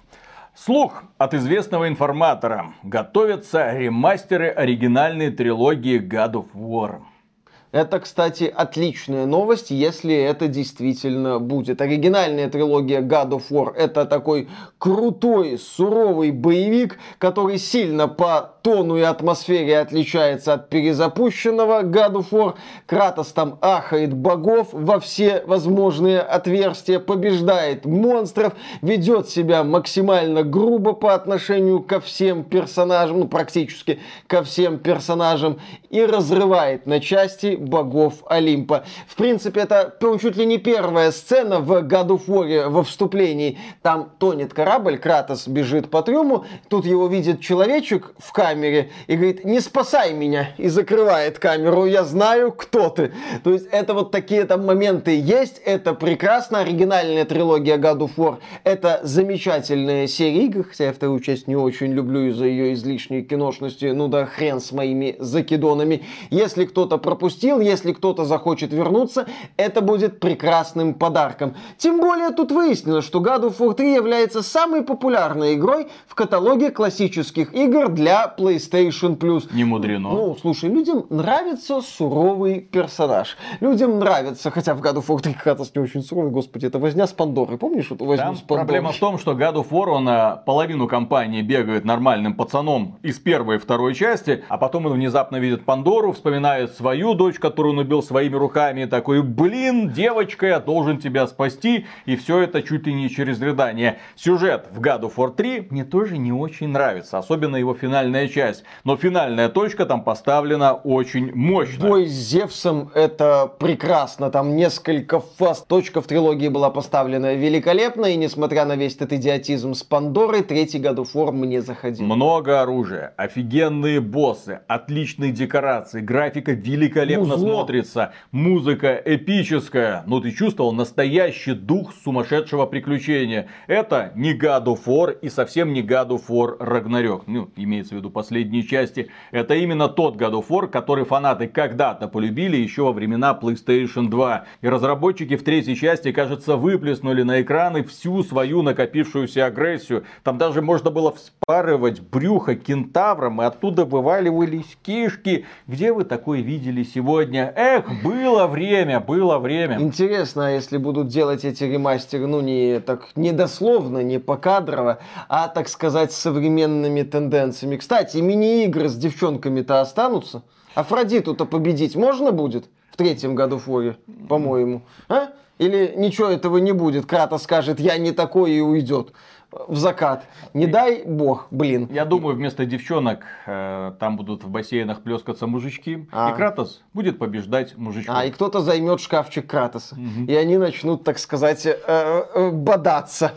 Слух от известного информатора. Готовятся ремастеры оригинальной трилогии God of War. Это, кстати, отличная новость, если это действительно будет. Оригинальная трилогия God of War это такой крутой, суровый боевик, который сильно по тону и атмосфере отличается от перезапущенного God of War. Кратос там ахает богов во все возможные отверстия, побеждает монстров, ведет себя максимально грубо по отношению ко всем персонажам, ну практически ко всем персонажам, и разрывает на части богов Олимпа. В принципе, это чуть ли не первая сцена в God of War во вступлении. Там тонет корабль, Кратос бежит по трюму, тут его видит человечек в камере и говорит, не спасай меня, и закрывает камеру, я знаю, кто ты. То есть это вот такие там моменты есть, это прекрасно, оригинальная трилогия God of War, это замечательная серия игр, хотя я вторую часть не очень люблю из-за ее излишней киношности, ну да хрен с моими закидонами. Если кто-то пропустил, пропустил. Если кто-то захочет вернуться, это будет прекрасным подарком. Тем более тут выяснилось, что God of War 3 является самой популярной игрой в каталоге классических игр для PlayStation Plus. Не мудрено. Ну, слушай, людям нравится суровый персонаж. Людям нравится, хотя в God of War 3 Кратос не очень суровый, господи, это возня с Пандорой. Помнишь эту возню Там с Пандорой? Проблема в том, что God of War, он а, половину кампании бегает нормальным пацаном из первой и второй части, а потом он внезапно видит Пандору, вспоминает свою дочь, дочь, которую он убил своими руками, такой, блин, девочка, я должен тебя спасти, и все это чуть ли не через рыдание. Сюжет в God of War 3 мне тоже не очень нравится, особенно его финальная часть, но финальная точка там поставлена очень мощно. Бой с Зевсом это прекрасно, там несколько фаз, точка в трилогии была поставлена великолепно, и несмотря на весь этот идиотизм с Пандорой, третий God of War мне заходил. Много оружия, офигенные боссы, отличные декорации, графика великолепно Музло. смотрится, музыка эпическая. Ну ты чувствовал настоящий дух сумасшедшего приключения. Это не God of War и совсем не God of War Ragnarok. Ну, имеется в виду последние части. Это именно тот God of War, который фанаты когда-то полюбили еще во времена PlayStation 2. И разработчики в третьей части, кажется, выплеснули на экраны всю свою накопившуюся агрессию. Там даже можно было вспарывать брюхо кентавром, и оттуда вываливались кишки. Где вы такое видели сегодня? Эх, было время, было время. Интересно, а если будут делать эти ремастеры, ну не так не дословно, не покадрово, а так сказать с современными тенденциями. Кстати, мини-игры с девчонками-то останутся? Афродиту-то победить можно будет в третьем году Форе, по-моему? А? Или ничего этого не будет? Крата скажет, я не такой и уйдет в закат. Не дай бог, блин. Я думаю, вместо девчонок э, там будут в бассейнах плескаться мужички. А. И Кратос будет побеждать мужичков. А, и кто-то займет шкафчик Кратоса. Угу. И они начнут, так сказать, э, э, бодаться.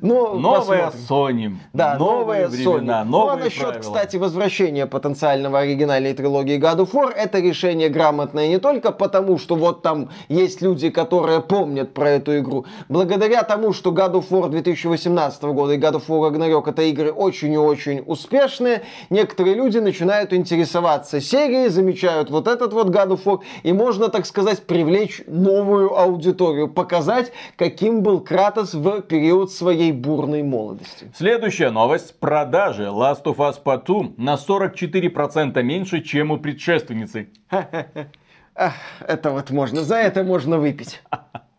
Ну, новая Sony. Да, времена, Sony. Новые ну, а насчет, правила. кстати, возвращения потенциального оригинальной трилогии God of War, это решение грамотное не только потому, что вот там есть люди, которые помнят про эту игру. Благодаря тому, что God of War 2018 года и God of War Ragnarok это игры очень и очень успешные, некоторые люди начинают интересоваться серией, замечают вот этот вот God of War, и можно, так сказать, привлечь новую аудиторию, показать, каким был Кратос в период своей бурной молодости. Следующая новость. Продажи Last of Us Part 2 на 44% меньше, чем у предшественницы. Это вот можно, за это можно выпить.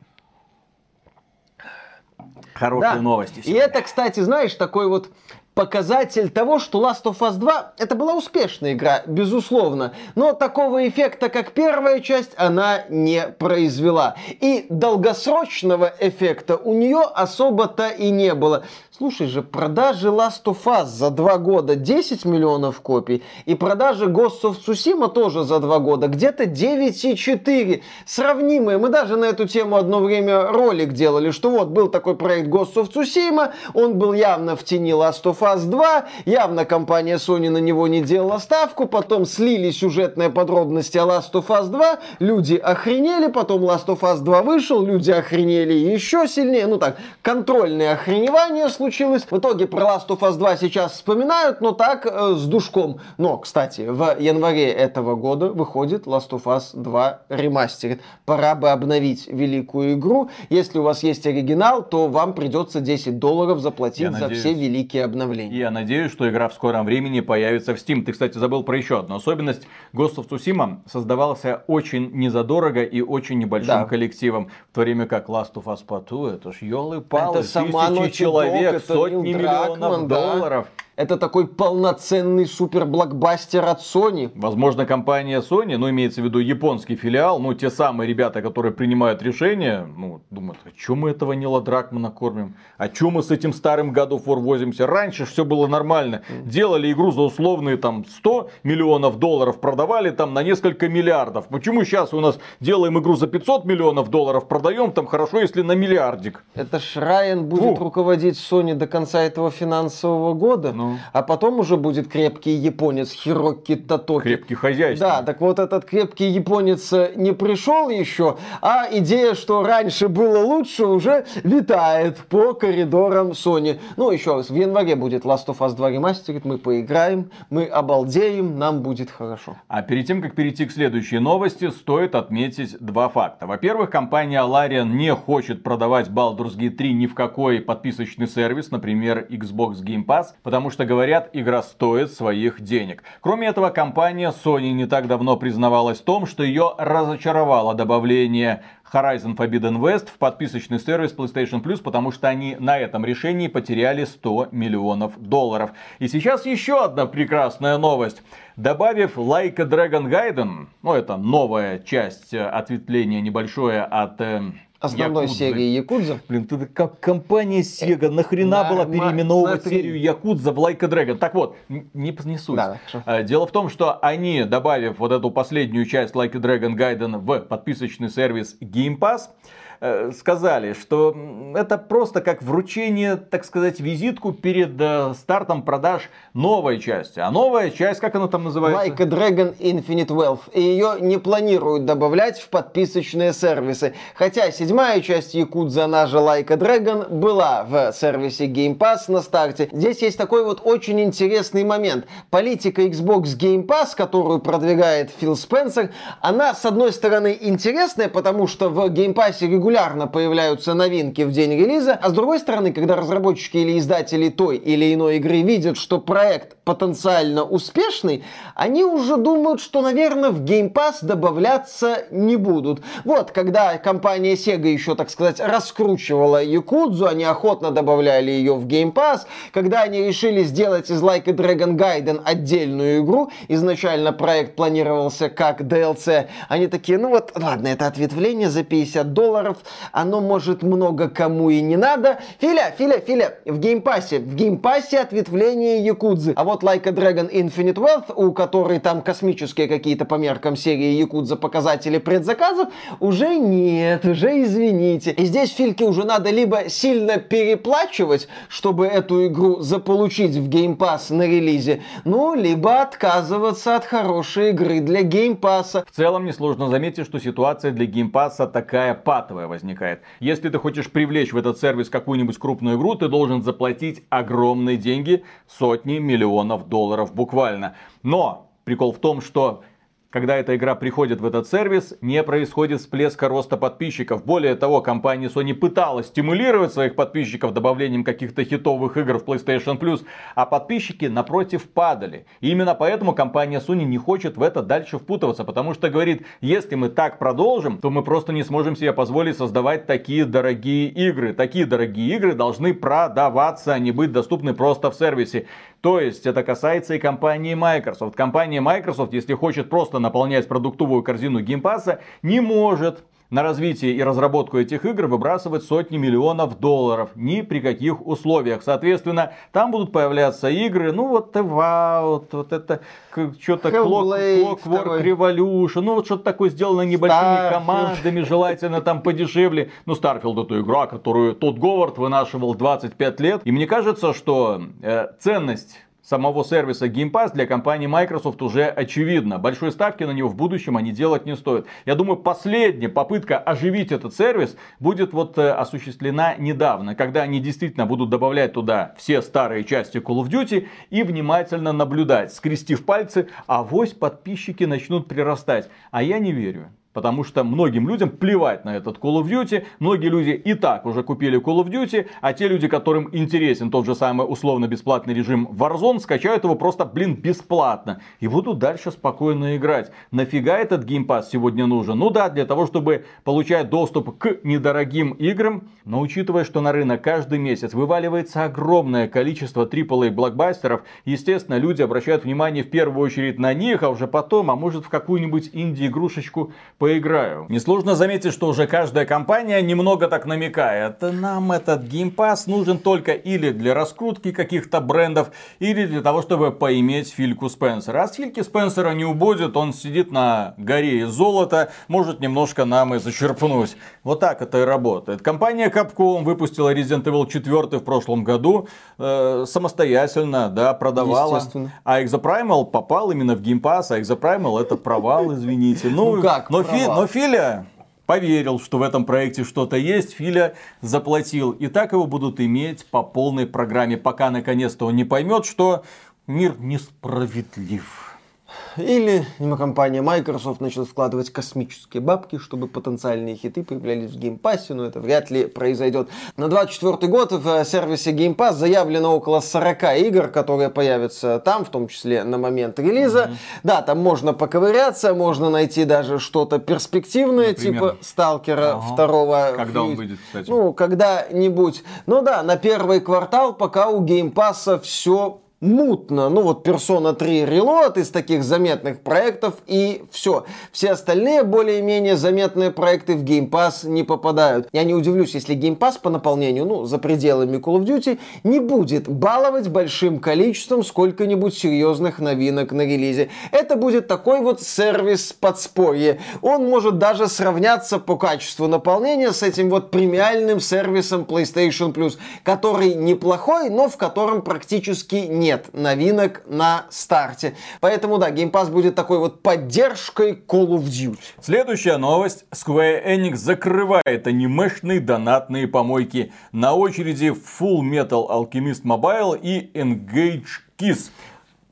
Хорошие да. новости. Сегодня. И это, кстати, знаешь, такой вот показатель того, что Last of Us 2 это была успешная игра, безусловно. Но такого эффекта, как первая часть, она не произвела. И долгосрочного эффекта у нее особо-то и не было. Слушай же, продажи Last of Us за два года 10 миллионов копий, и продажи Ghost of Tsushima тоже за два года где-то 9,4. Сравнимые. Мы даже на эту тему одно время ролик делали, что вот был такой проект Ghost of Tsushima, он был явно в тени Last of Us 2, явно компания Sony на него не делала ставку, потом слили сюжетные подробности о Last of Us 2, люди охренели, потом Last of Us 2 вышел, люди охренели еще сильнее, ну так, контрольное охреневание случилось. В итоге про Last of Us 2 сейчас вспоминают, но так э, с душком. Но, кстати, в январе этого года выходит Last of Us 2 ремастерит. Пора бы обновить великую игру. Если у вас есть оригинал, то вам придется 10 долларов заплатить я за надеюсь, все великие обновления. Я надеюсь, что игра в скором времени появится в Steam. Ты, кстати, забыл про еще одну особенность. Ghost of Tsushima создавался очень незадорого и очень небольшим да. коллективом. В то время как Last of Us Part 2, это ж елы-палы, тысячи человек сотни миллионов Дракман, долларов. Да. Это такой полноценный супер-блокбастер от Sony. Возможно, компания Sony, ну, имеется в виду японский филиал, ну, те самые ребята, которые принимают решения, ну, думают, а чем мы этого Нила Дракмана кормим? А чем мы с этим старым God of War возимся? Раньше все было нормально. Делали игру за условные там 100 миллионов долларов, продавали там на несколько миллиардов. Почему сейчас у нас делаем игру за 500 миллионов долларов, продаем там хорошо, если на миллиардик? Это ж Райан будет Фу. руководить Sony до конца этого финансового года. Ну, ну. А потом уже будет крепкий японец Хироки Татоки. Крепкий хозяйственник. Да, так вот этот крепкий японец э, не пришел еще, а идея, что раньше было лучше, уже витает по коридорам Sony. Ну, еще раз, в январе будет Last of Us 2 ремастерит, мы поиграем, мы обалдеем, нам будет хорошо. А перед тем, как перейти к следующей новости, стоит отметить два факта. Во-первых, компания Larian не хочет продавать Baldur's Gate 3 ни в какой подписочный сервис, например, Xbox Game Pass, потому что, говорят, игра стоит своих денег. Кроме этого, компания Sony не так давно признавалась в том, что ее разочаровало добавление Horizon Forbidden West в подписочный сервис PlayStation Plus, потому что они на этом решении потеряли 100 миллионов долларов. И сейчас еще одна прекрасная новость. Добавив Like a Dragon Gaiden, ну это новая часть э, ответвления небольшое от э, основной Якудзы. серии Якудза. Блин, ты как компания Sega, нахрена была переименовывать серию Якудза в Like a Dragon? Так вот, не, не суть. Да, а, Дело в том, что они, добавив вот эту последнюю часть Like a Dragon Gaiden в подписочный сервис Game Pass, Э, сказали, что это просто как вручение, так сказать, визитку перед э, стартом продаж новой части. А новая часть, как она там называется? Like a Dragon Infinite Wealth. И ее не планируют добавлять в подписочные сервисы. Хотя седьмая часть Якудза, она же Like a Dragon, была в сервисе Game Pass на старте. Здесь есть такой вот очень интересный момент. Политика Xbox Game Pass, которую продвигает Фил Спенсер, она, с одной стороны, интересная, потому что в Game Pass регулярно регулярно появляются новинки в день релиза, а с другой стороны, когда разработчики или издатели той или иной игры видят, что проект потенциально успешный, они уже думают, что, наверное, в Game Pass добавляться не будут. Вот, когда компания Sega еще, так сказать, раскручивала Якудзу, они охотно добавляли ее в Game Pass. Когда они решили сделать из Like a Dragon Gaiden отдельную игру, изначально проект планировался как DLC, они такие, ну вот, ладно, это ответвление за 50 долларов, оно может много кому и не надо. Филя, Филя, Филя, в геймпассе, в геймпассе ответвление Якудзы. А вот Like a Dragon Infinite Wealth, у которой там космические какие-то по меркам серии Якудза показатели предзаказов, уже нет, уже извините. И здесь Фильке уже надо либо сильно переплачивать, чтобы эту игру заполучить в геймпасс на релизе, ну, либо отказываться от хорошей игры для геймпасса. В целом несложно заметить, что ситуация для геймпасса такая патовая возникает. Если ты хочешь привлечь в этот сервис какую-нибудь крупную игру, ты должен заплатить огромные деньги, сотни миллионов долларов буквально. Но прикол в том, что когда эта игра приходит в этот сервис, не происходит всплеска роста подписчиков. Более того, компания Sony пыталась стимулировать своих подписчиков добавлением каких-то хитовых игр в PlayStation Plus, а подписчики напротив падали. И именно поэтому компания Sony не хочет в это дальше впутываться, потому что говорит, если мы так продолжим, то мы просто не сможем себе позволить создавать такие дорогие игры. Такие дорогие игры должны продаваться, а не быть доступны просто в сервисе. То есть это касается и компании Microsoft. Компания Microsoft, если хочет просто наполнять продуктовую корзину геймпаса, не может на развитие и разработку этих игр выбрасывать сотни миллионов долларов. Ни при каких условиях. Соответственно, там будут появляться игры, ну вот вот, вот это что-то Clock, Clockwork Revolution, ну вот что-то такое сделано небольшими Starfield. командами, желательно там подешевле. Ну, Starfield это игра, которую Тодд Говард вынашивал 25 лет. И мне кажется, что э, ценность самого сервиса Game Pass для компании Microsoft уже очевидно. Большой ставки на него в будущем они делать не стоит. Я думаю, последняя попытка оживить этот сервис будет вот э, осуществлена недавно, когда они действительно будут добавлять туда все старые части Call of Duty и внимательно наблюдать, скрестив пальцы, а вось подписчики начнут прирастать. А я не верю. Потому что многим людям плевать на этот Call of Duty. Многие люди и так уже купили Call of Duty. А те люди, которым интересен тот же самый условно-бесплатный режим Warzone, скачают его просто, блин, бесплатно. И будут дальше спокойно играть. Нафига этот геймпас сегодня нужен? Ну да, для того, чтобы получать доступ к недорогим играм. Но учитывая, что на рынок каждый месяц вываливается огромное количество AAA блокбастеров, естественно, люди обращают внимание в первую очередь на них, а уже потом, а может в какую-нибудь инди-игрушечку поиграю. Несложно заметить, что уже каждая компания немного так намекает. Нам этот геймпас нужен только или для раскрутки каких-то брендов, или для того, чтобы поиметь Фильку Спенсера. А с Фильки Спенсера не убудет, он сидит на горе из золота, может немножко нам и зачерпнуть. Вот так это и работает. Компания Capcom выпустила Resident Evil 4 в прошлом году, э, самостоятельно, да, продавала. А Exoprimal попал именно в геймпас, а Exoprimal это провал, извините. Ну, ну как? Но Фи, но Филя поверил, что в этом проекте что-то есть, Филя заплатил. И так его будут иметь по полной программе, пока наконец-то он не поймет, что мир несправедлив. Или компания Microsoft начала вкладывать космические бабки, чтобы потенциальные хиты появлялись в Game Pass, но это вряд ли произойдет. На 24 год в э, сервисе Game Pass заявлено около 40 игр, которые появятся там, в том числе на момент релиза. Mm-hmm. Да, там можно поковыряться, можно найти даже что-то перспективное, Например? типа Сталкера ага. второго. Когда он выйдет, кстати? Ну, когда-нибудь. Ну да, на первый квартал пока у Game Pass все мутно. Ну вот Persona 3 Reload из таких заметных проектов и все. Все остальные более-менее заметные проекты в Game Pass не попадают. Я не удивлюсь, если Game Pass по наполнению, ну, за пределами Call of Duty, не будет баловать большим количеством сколько-нибудь серьезных новинок на релизе. Это будет такой вот сервис подспорье. Он может даже сравняться по качеству наполнения с этим вот премиальным сервисом PlayStation Plus, который неплохой, но в котором практически нет нет новинок на старте. Поэтому да, Game Pass будет такой вот поддержкой Call of Duty. Следующая новость. Square Enix закрывает анимешные донатные помойки. На очереди Full Metal Alchemist Mobile и Engage Kiss.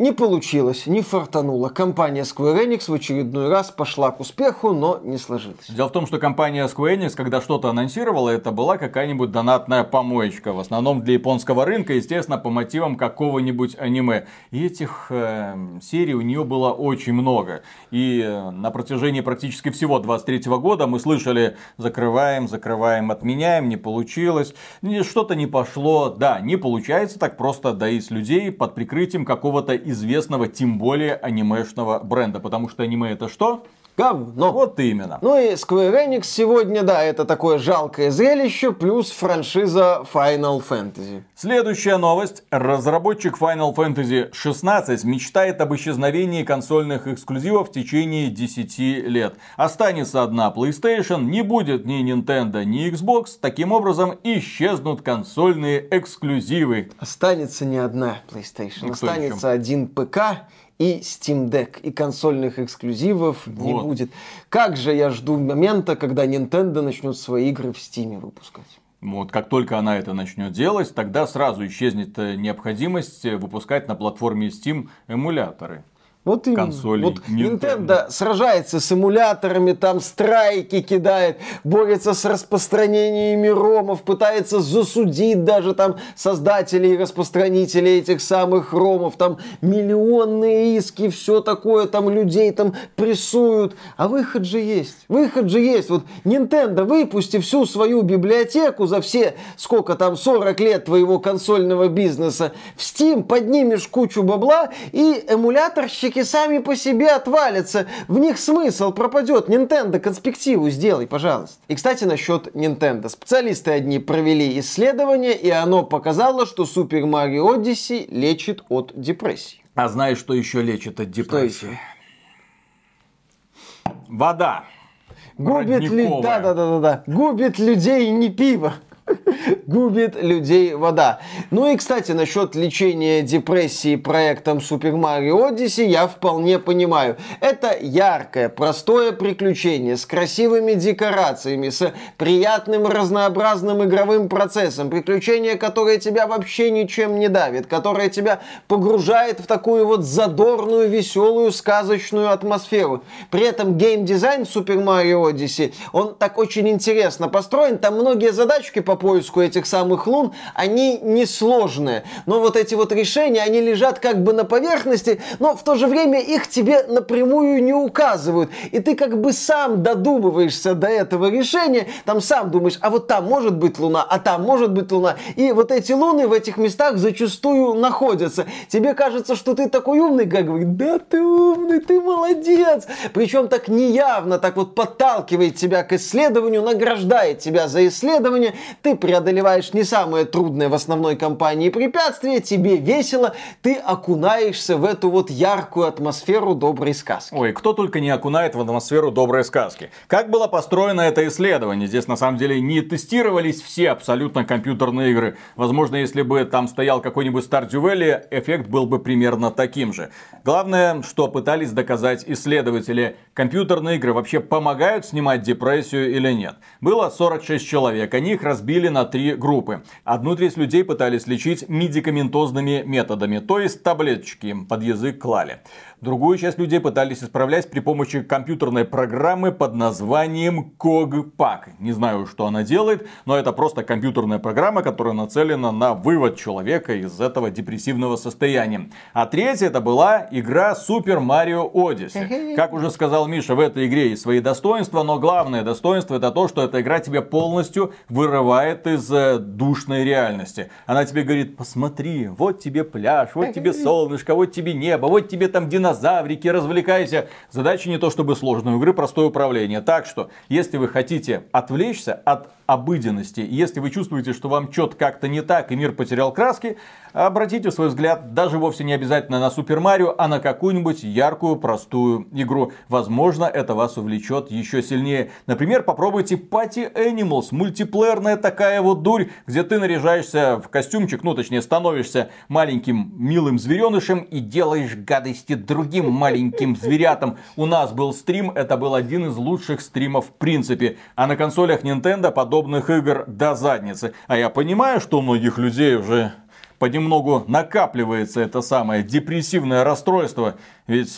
Не получилось, не фартануло. Компания Square Enix в очередной раз пошла к успеху, но не сложилось. Дело в том, что компания Square Enix, когда что-то анонсировала, это была какая-нибудь донатная помоечка. В основном для японского рынка, естественно, по мотивам какого-нибудь аниме. И этих э, серий у нее было очень много. И э, на протяжении практически всего 23 года мы слышали закрываем, закрываем, отменяем, не получилось. Что-то не пошло. Да, не получается так просто доить людей под прикрытием какого-то известного, тем более анимешного бренда. Потому что аниме это что? Говно. Вот именно. Ну и Square Enix сегодня, да, это такое жалкое зрелище, плюс франшиза Final Fantasy. Следующая новость. Разработчик Final Fantasy 16 мечтает об исчезновении консольных эксклюзивов в течение 10 лет. Останется одна PlayStation, не будет ни Nintendo, ни Xbox. Таким образом, исчезнут консольные эксклюзивы. Останется не одна PlayStation, ну, останется один ПК и Steam Deck, и консольных эксклюзивов вот. не будет. Как же я жду момента, когда Nintendo начнет свои игры в Steam выпускать. Вот, как только она это начнет делать, тогда сразу исчезнет э, необходимость э, выпускать на платформе Steam эмуляторы. Вот именно. Консолей вот Nintendo. Nintendo сражается с эмуляторами, там страйки кидает, борется с распространениями ромов, пытается засудить даже там создателей и распространителей этих самых ромов, там миллионные иски, все такое, там людей там прессуют. А выход же есть, выход же есть. Вот Nintendo, выпусти всю свою библиотеку за все, сколько там, 40 лет твоего консольного бизнеса в Steam, поднимешь кучу бабла и эмуляторщик Мультики сами по себе отвалятся. В них смысл пропадет. Nintendo конспективу сделай, пожалуйста. И, кстати, насчет Nintendo. Специалисты одни провели исследование, и оно показало, что Super Mario Odyssey лечит от депрессии. А знаешь, что еще лечит от депрессии? Вода. Губит ли... Да, да, да, да, да. Губит людей не пиво. Губит людей вода. Ну и, кстати, насчет лечения депрессии проектом Super Mario Odyssey я вполне понимаю. Это яркое, простое приключение с красивыми декорациями, с приятным разнообразным игровым процессом. Приключение, которое тебя вообще ничем не давит, которое тебя погружает в такую вот задорную, веселую, сказочную атмосферу. При этом геймдизайн Super Mario Odyssey, он так очень интересно построен. Там многие задачки по поиску этих самых лун, они несложные. Но вот эти вот решения, они лежат как бы на поверхности, но в то же время их тебе напрямую не указывают. И ты как бы сам додумываешься до этого решения, там сам думаешь, а вот там может быть луна, а там может быть луна. И вот эти луны в этих местах зачастую находятся. Тебе кажется, что ты такой умный, как говорит, да ты умный, ты молодец. Причем так неявно, так вот подталкивает тебя к исследованию, награждает тебя за исследование. Ты преодолеваешь не самое трудное в основной кампании препятствие, тебе весело, ты окунаешься в эту вот яркую атмосферу доброй сказки. Ой, кто только не окунает в атмосферу доброй сказки. Как было построено это исследование? Здесь на самом деле не тестировались все абсолютно компьютерные игры. Возможно, если бы там стоял какой-нибудь Stardew Valley, эффект был бы примерно таким же. Главное, что пытались доказать исследователи, компьютерные игры вообще помогают снимать депрессию или нет. Было 46 человек, они их разбили разбили на три группы. Одну треть людей пытались лечить медикаментозными методами, то есть таблеточки под язык клали. Другую часть людей пытались исправлять при помощи компьютерной программы под названием Cogpack. Не знаю, что она делает, но это просто компьютерная программа, которая нацелена на вывод человека из этого депрессивного состояния. А третья это была игра Super Mario Odyssey. Как уже сказал Миша, в этой игре есть свои достоинства, но главное достоинство это то, что эта игра тебя полностью вырывает из э, душной реальности. Она тебе говорит, посмотри, вот тебе пляж, вот тебе солнышко, вот тебе небо, вот тебе там динозавр динозаврики, развлекайся. Задача не то чтобы сложная, у игры простое управление. Так что, если вы хотите отвлечься от обыденности, если вы чувствуете, что вам что-то как-то не так и мир потерял краски, обратите свой взгляд даже вовсе не обязательно на Супер Марио, а на какую-нибудь яркую, простую игру. Возможно, это вас увлечет еще сильнее. Например, попробуйте Party Animals, мультиплеерная такая вот дурь, где ты наряжаешься в костюмчик, ну точнее становишься маленьким милым зверенышем и делаешь гадости другим маленьким зверятам. У нас был стрим, это был один из лучших стримов в принципе. А на консолях Nintendo подобных игр до задницы. А я понимаю, что у многих людей уже понемногу накапливается это самое депрессивное расстройство. Ведь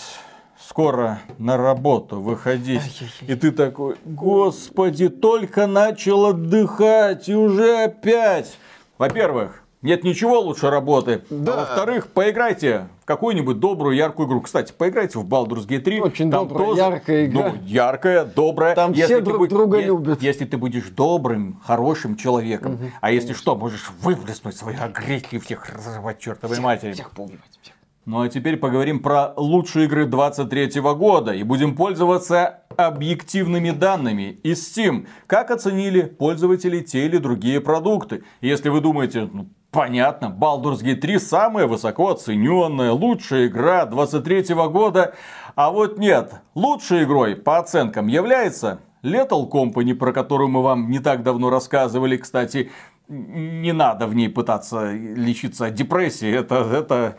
скоро на работу выходить. И ты такой, господи, только начал отдыхать и уже опять. Во-первых, нет ничего лучше работы. Да. А во-вторых, поиграйте в какую-нибудь добрую, яркую игру. Кстати, поиграйте в Baldur's Gate 3. Очень там добрая, тоже, яркая игра. Ну, яркая, добрая. Там если все друг будь, друга если, любят. Если ты будешь добрым, хорошим человеком, угу, а если что, можешь выплеснуть свою агрессию всех разорвать чертовой всех, матери. Всех поубивать. Всех. Ну а теперь поговорим про лучшие игры 23 года и будем пользоваться объективными данными из Steam. Как оценили пользователи те или другие продукты. Если вы думаете, ну, Понятно, Baldur's Gate 3 самая высоко оцененная, лучшая игра 23 года. А вот нет, лучшей игрой по оценкам является Lethal Company, про которую мы вам не так давно рассказывали, кстати, не надо в ней пытаться лечиться от депрессии. Это, это,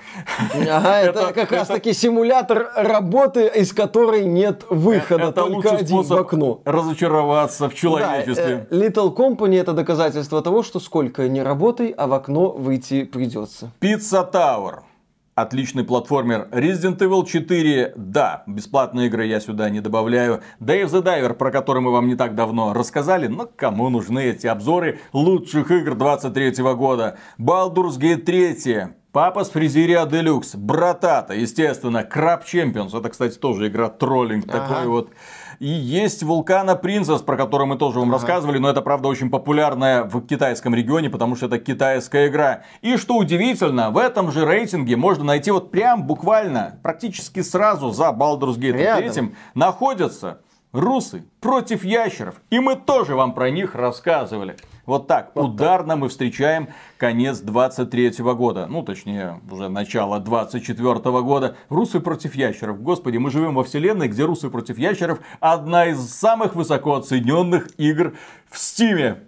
ага, это, это как это, раз таки симулятор работы, из которой нет выхода, это только один в окно. разочароваться в человечестве. Да, э, Lethal Company это доказательство того, что сколько не работай, а в окно выйти придется. Pizza Tower. Отличный платформер. Resident Evil 4, да, бесплатные игры я сюда не добавляю. Dave the Diver, про который мы вам не так давно рассказали, но кому нужны эти обзоры лучших игр 23 года. Baldur's Gate 3, Papa's Freezeria Deluxe, Brotato, естественно, Crab Champions, это, кстати, тоже игра троллинг ага. такой вот. И есть Вулкана Принцесс, про который мы тоже вам ага. рассказывали, но это, правда, очень популярная в китайском регионе, потому что это китайская игра. И что удивительно, в этом же рейтинге можно найти вот прям буквально, практически сразу за Baldur's Gate 3 находятся русы против ящеров. И мы тоже вам про них рассказывали. Вот так, вот ударно так. мы встречаем конец 23 года. Ну, точнее, уже начало 24 года. Русы против ящеров. Господи, мы живем во вселенной, где русы против ящеров одна из самых высоко оцененных игр в Стиме.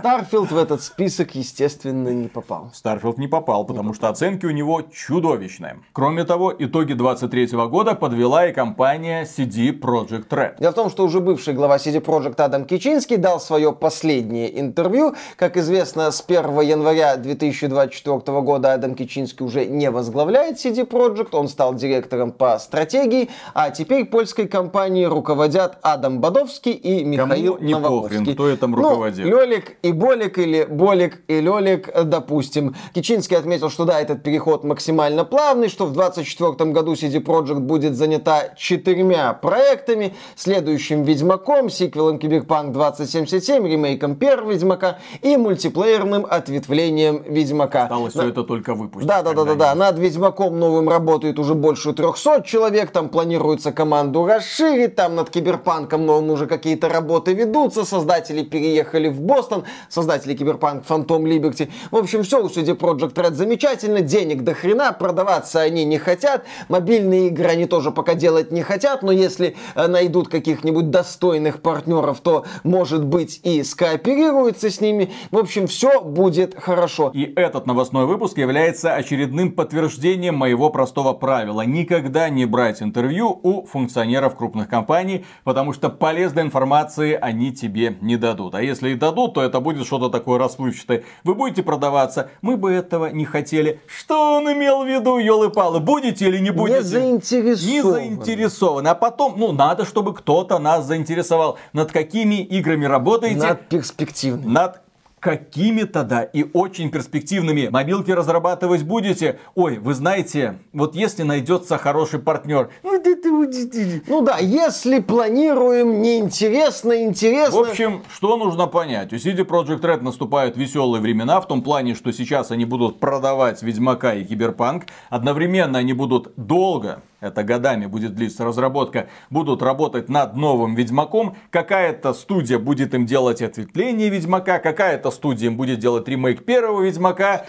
Starfield в этот список, естественно, не попал. Starfield не попал, потому не что оценки у него чудовищные. Кроме того, итоги 23 года подвела и компания CD Projekt Red. Дело в том, что уже бывший глава CD Projekt Адам Кичинский дал свое последнее интервью. Как известно, с 1 января 2024 года Адам Кичинский уже не возглавляет CD Projekt, он стал директором по стратегии, а теперь польской компанией руководят Адам Бадовский и Михаил Кому не Новаковский. Похрен, кто там руководил. Ну, Лёлик и Болик или Болик и Лёлик, допустим. Кичинский отметил, что да, этот переход максимально плавный, что в 2024 году CD Projekt будет занята четырьмя проектами, следующим Ведьмаком, сиквелом Киберпанк 2077, ремейком первого Ведьмака и мультиплеерным ответвлением Ведьмака. Осталось да. все это только выпустить. Да, да, да, да, да. Над Ведьмаком новым работает уже больше 300 человек, там планируется команду расширить, там над Киберпанком новым уже какие-то работы ведутся, создатели переехали в Бостон, создатели Киберпанк Phantom Liberty. В общем, все у CD Projekt Red замечательно, денег до хрена, продаваться они не хотят, мобильные игры они тоже пока делать не хотят, но если э, найдут каких-нибудь достойных достойных партнеров, то, может быть, и скооперируется с ними. В общем, все будет хорошо. И этот новостной выпуск является очередным подтверждением моего простого правила. Никогда не брать интервью у функционеров крупных компаний, потому что полезной информации они тебе не дадут. А если и дадут, то это будет что-то такое расплывчатое. Вы будете продаваться, мы бы этого не хотели. Что он имел в виду, елы-палы? Будете или не будете? Не заинтересованы. Не заинтересованы. А потом, ну, надо, чтобы кто-то нас заинтересовал. Над какими играми работаете? Над перспективными. Над какими-то, да, и очень перспективными. Мобилки разрабатывать будете? Ой, вы знаете, вот если найдется хороший партнер. Ну да, если планируем неинтересно, интересно. В общем, что нужно понять? У CD Projekt Red наступают веселые времена, в том плане, что сейчас они будут продавать Ведьмака и Киберпанк. Одновременно они будут долго это годами будет длиться разработка, будут работать над новым Ведьмаком. Какая-то студия будет им делать ответвление Ведьмака, какая-то студия им будет делать ремейк первого Ведьмака.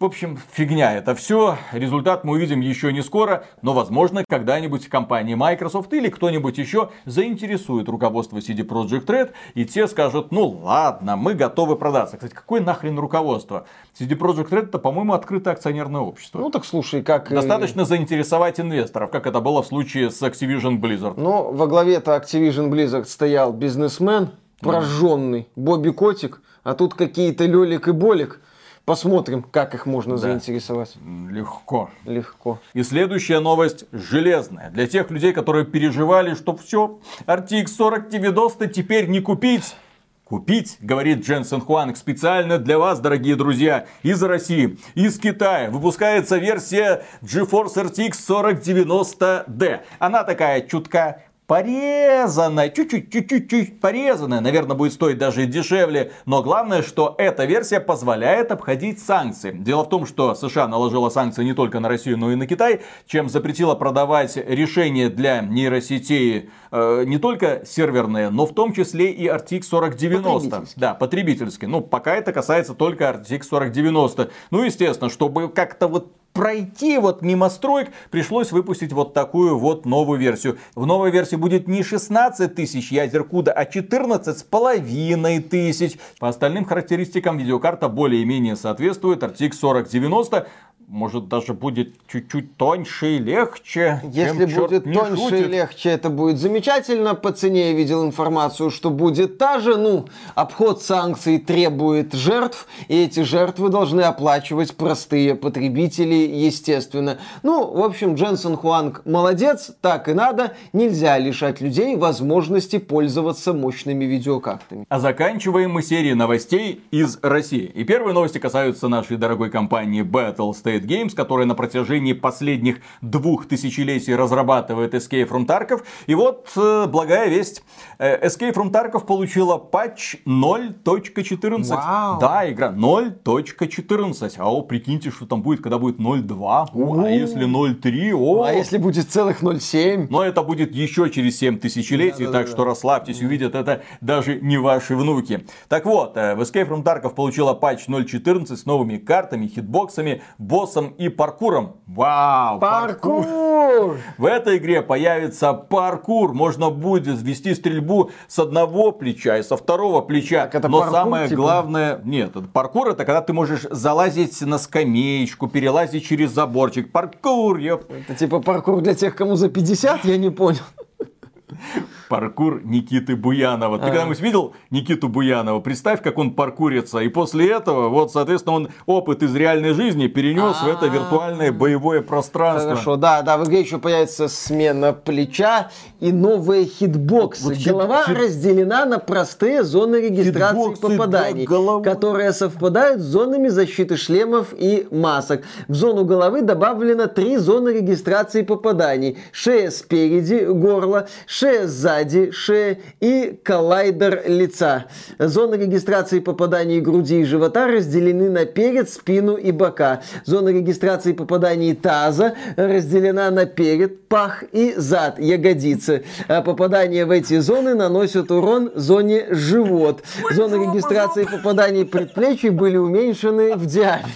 В общем, фигня это все. Результат мы увидим еще не скоро, но возможно когда-нибудь компания Microsoft или кто-нибудь еще заинтересует руководство CD Projekt Red и те скажут, ну ладно, мы готовы продаться. Кстати, какое нахрен руководство? CD Projekt Red это, по-моему, открытое акционерное общество. Ну так слушай, как... Э, Достаточно заинтересовать инвесторов, как это было в случае с Activision Blizzard. Но во главе-то Activision Blizzard стоял бизнесмен, прожженный, Бобби Котик, а тут какие-то Лёлик и Болик – Посмотрим, как их можно да. заинтересовать. Легко. Легко. И следующая новость железная. Для тех людей, которые переживали, что все, RTX 4090 теперь не купить. Купить, говорит Дженсен Хуанг, специально для вас, дорогие друзья, из России, из Китая. Выпускается версия GeForce RTX 4090D. Она такая чутка порезанная, чуть-чуть, чуть-чуть порезанная, наверное, будет стоить даже дешевле, но главное, что эта версия позволяет обходить санкции. Дело в том, что США наложила санкции не только на Россию, но и на Китай, чем запретила продавать решения для нейросетей э, не только серверные, но в том числе и RTX 4090. Да, потребительский. Ну, пока это касается только RTX 4090. Ну, естественно, чтобы как-то вот пройти вот мимо строек, пришлось выпустить вот такую вот новую версию. В новой версии будет не 16 тысяч ядер CUDA, а 14 с половиной тысяч. По остальным характеристикам видеокарта более-менее соответствует RTX 4090, может даже будет чуть-чуть тоньше и легче. Если чем будет не тоньше шутит. и легче, это будет замечательно. По цене я видел информацию, что будет та же. Ну, обход санкций требует жертв, и эти жертвы должны оплачивать простые потребители, естественно. Ну, в общем, Дженсен Хуанг молодец, так и надо. Нельзя лишать людей возможности пользоваться мощными видеокартами. А заканчиваем мы серию новостей из России. И первые новости касаются нашей дорогой компании Battlestate Games, которая на протяжении последних двух тысячелетий разрабатывает Escape from Tarkov. И вот э, благая весть. Э, Escape from Tarkov получила патч 0.14. Вау. Да, игра 0.14. А о, прикиньте, что там будет, когда будет 0.2. О, О. а если 0.3? О, А если будет целых 0,7? но это будет еще через 7 тысячелетий, Да-да-да. так что расслабьтесь, увидят это даже не ваши внуки. Так вот, э, в Escape from Tarkov получила патч 0.14 с новыми картами, хитбоксами, боссом и паркуром. Вау! Паркур! В этой игре появится паркур. Можно будет вести стрельбу с одного плеча и со второго плеча. Так это Но паркур, самое типа? главное... Нет, паркур это когда ты можешь залазить на скамеечку, перелазить через заборчик. Паркур, ёп. Это типа паркур для тех, кому за 50, я не понял. Паркур Никиты Буянова. Ты А. когда-нибудь видел Никиту Буянова? Представь, как он паркурится. И после этого, вот, соответственно, он опыт из реальной жизни перенес в это А. виртуальное боевое пространство. Хорошо, да, да, в игре еще появится смена плеча и новые хитбоксы. Голова разделена на простые зоны регистрации попаданий, которые совпадают с зонами защиты шлемов и масок. В зону головы добавлено три зоны регистрации попаданий. Шея спереди, горло, шея сзади, шея и коллайдер лица. Зоны регистрации попаданий груди и живота разделены на перед, спину и бока. Зона регистрации попаданий таза разделена на перед, пах и зад, ягодицы. А попадания в эти зоны наносят урон зоне живот. Зоны регистрации попаданий предплечий были уменьшены в диаметре.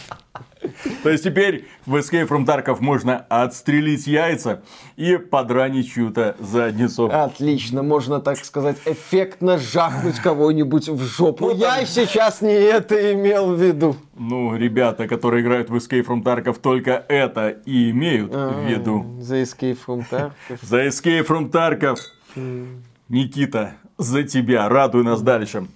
То есть теперь в Escape from Tarkov можно отстрелить яйца и подранить чью-то задницу. Отлично, можно так сказать, эффектно жахнуть кого-нибудь в жопу. Ну, Я сейчас не это имел в виду. Ну, ребята, которые играют в Escape from Tarkov, только это и имеют в а, виду. За Escape from Tarkov. За Escape from Tarkov. Никита, за тебя. Радуй нас дальше.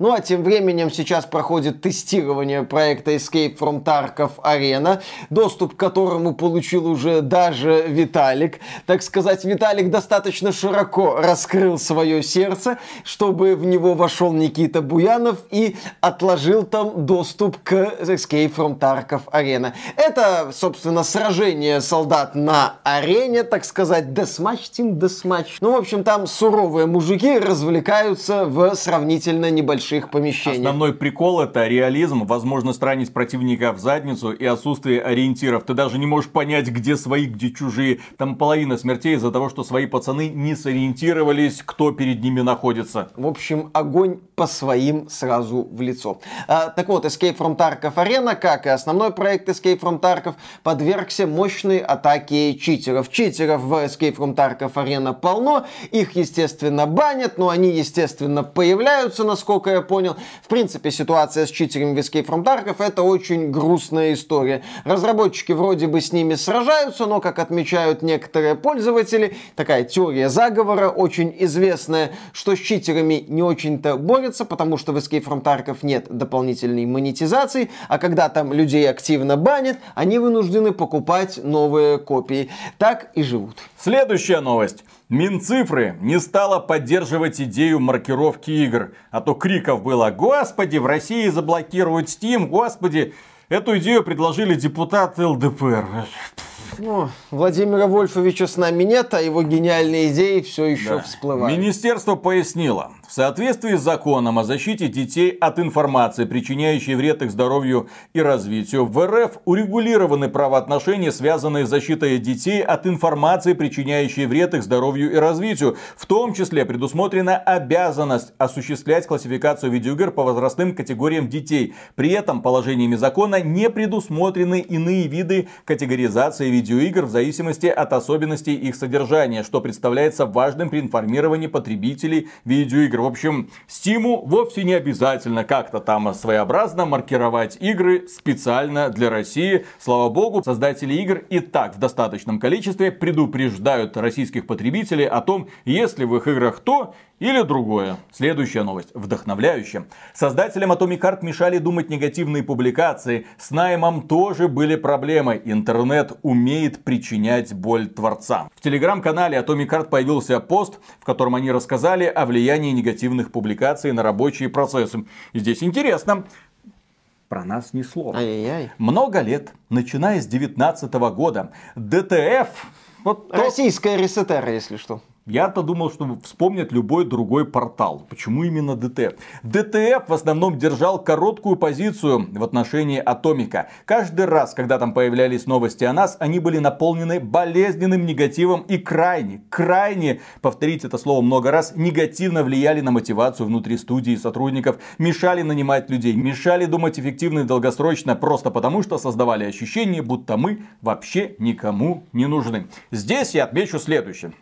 Ну а тем временем сейчас проходит тестирование проекта Escape from Tarkov Arena, доступ к которому получил уже даже Виталик. Так сказать, Виталик достаточно широко раскрыл свое сердце, чтобы в него вошел Никита Буянов и отложил там доступ к Escape from Tarkov Arena. Это, собственно, сражение солдат на арене, так сказать, Deathmatch, Team Deathmatch. Ну, в общем, там суровые мужики развлекаются в сравнительно небольшом больших помещениях. Основной прикол это реализм, возможность ранить противника в задницу и отсутствие ориентиров. Ты даже не можешь понять, где свои, где чужие. Там половина смертей из-за того, что свои пацаны не сориентировались, кто перед ними находится. В общем, огонь по своим сразу в лицо. А, так вот, Escape from Tarkov Arena, как и основной проект Escape from Tarkov, подвергся мощной атаке читеров. Читеров в Escape from Tarkov Arena полно, их, естественно, банят, но они, естественно, появляются, насколько я я понял. В принципе, ситуация с читерами в Escape from Tarkov это очень грустная история. Разработчики вроде бы с ними сражаются, но, как отмечают некоторые пользователи, такая теория заговора очень известная, что с читерами не очень-то борются, потому что в Escape from Tarkov нет дополнительной монетизации, а когда там людей активно банят, они вынуждены покупать новые копии. Так и живут. Следующая новость. Минцифры не стала поддерживать идею маркировки игр. А то криков было «Господи, в России заблокируют Steam! Господи!» Эту идею предложили депутаты ЛДПР. Ну, Владимира Вольфовича с нами нет, а его гениальные идеи все еще да. всплывают. Министерство пояснило, в соответствии с законом о защите детей от информации, причиняющей вред их здоровью и развитию, в РФ урегулированы правоотношения, связанные с защитой детей от информации, причиняющей вред их здоровью и развитию. В том числе предусмотрена обязанность осуществлять классификацию видеоигр по возрастным категориям детей. При этом положениями закона не предусмотрены иные виды категоризации видеоигр в зависимости от особенностей их содержания, что представляется важным при информировании потребителей видеоигр игр. В общем, Стиму вовсе не обязательно как-то там своеобразно маркировать игры специально для России. Слава богу, создатели игр и так в достаточном количестве предупреждают российских потребителей о том, если в их играх то или другое. Следующая новость. Вдохновляющая. Создателям Atomic Heart мешали думать негативные публикации. С наймом тоже были проблемы. Интернет умеет причинять боль творцам. В телеграм-канале Atomic Heart появился пост, в котором они рассказали о влиянии негативных публикаций на рабочие процессы. И здесь интересно. Про нас ни слова. Ай-яй-яй. Много лет, начиная с 19 года, DTF вот Российская то... ResetEra, если что. Я-то думал, что вспомнят любой другой портал. Почему именно DTF? DTF в основном держал короткую позицию в отношении Атомика. Каждый раз, когда там появлялись новости о нас, они были наполнены болезненным негативом и крайне, крайне, повторить это слово много раз, негативно влияли на мотивацию внутри студии сотрудников, мешали нанимать людей, мешали думать эффективно и долгосрочно, просто потому что создавали ощущение, будто мы вообще никому не нужны. Здесь я отмечу следующее.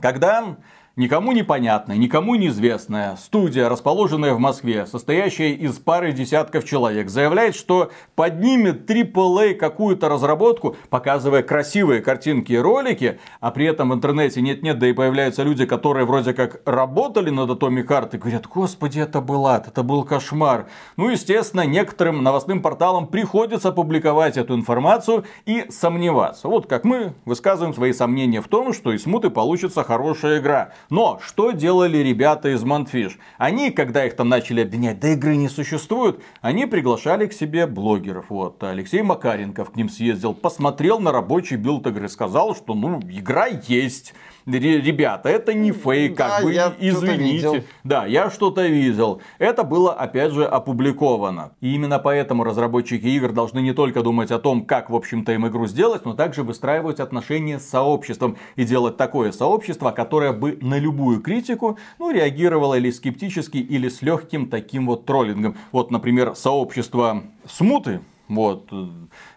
Когда Никому непонятная, никому неизвестная студия, расположенная в Москве, состоящая из пары десятков человек, заявляет, что поднимет AAA какую-то разработку, показывая красивые картинки и ролики, а при этом в интернете нет-нет, да и появляются люди, которые вроде как работали над Atomic Heart и говорят, господи, это был ад, это был кошмар. Ну, естественно, некоторым новостным порталам приходится публиковать эту информацию и сомневаться. Вот как мы высказываем свои сомнения в том, что из смуты получится хорошая игра. Но что делали ребята из Mundfish? Они, когда их там начали обвинять, да игры не существуют, они приглашали к себе блогеров. Вот Алексей Макаренков к ним съездил, посмотрел на рабочий билд игры, сказал, что ну игра есть ребята, это не фейк, как да, бы извините. Да, я что-то видел. Это было, опять же, опубликовано. И именно поэтому разработчики игр должны не только думать о том, как, в общем-то, им игру сделать, но также выстраивать отношения с сообществом и делать такое сообщество, которое бы на любую критику, ну, реагировало или скептически, или с легким таким вот троллингом. Вот, например, сообщество Смуты, Вот.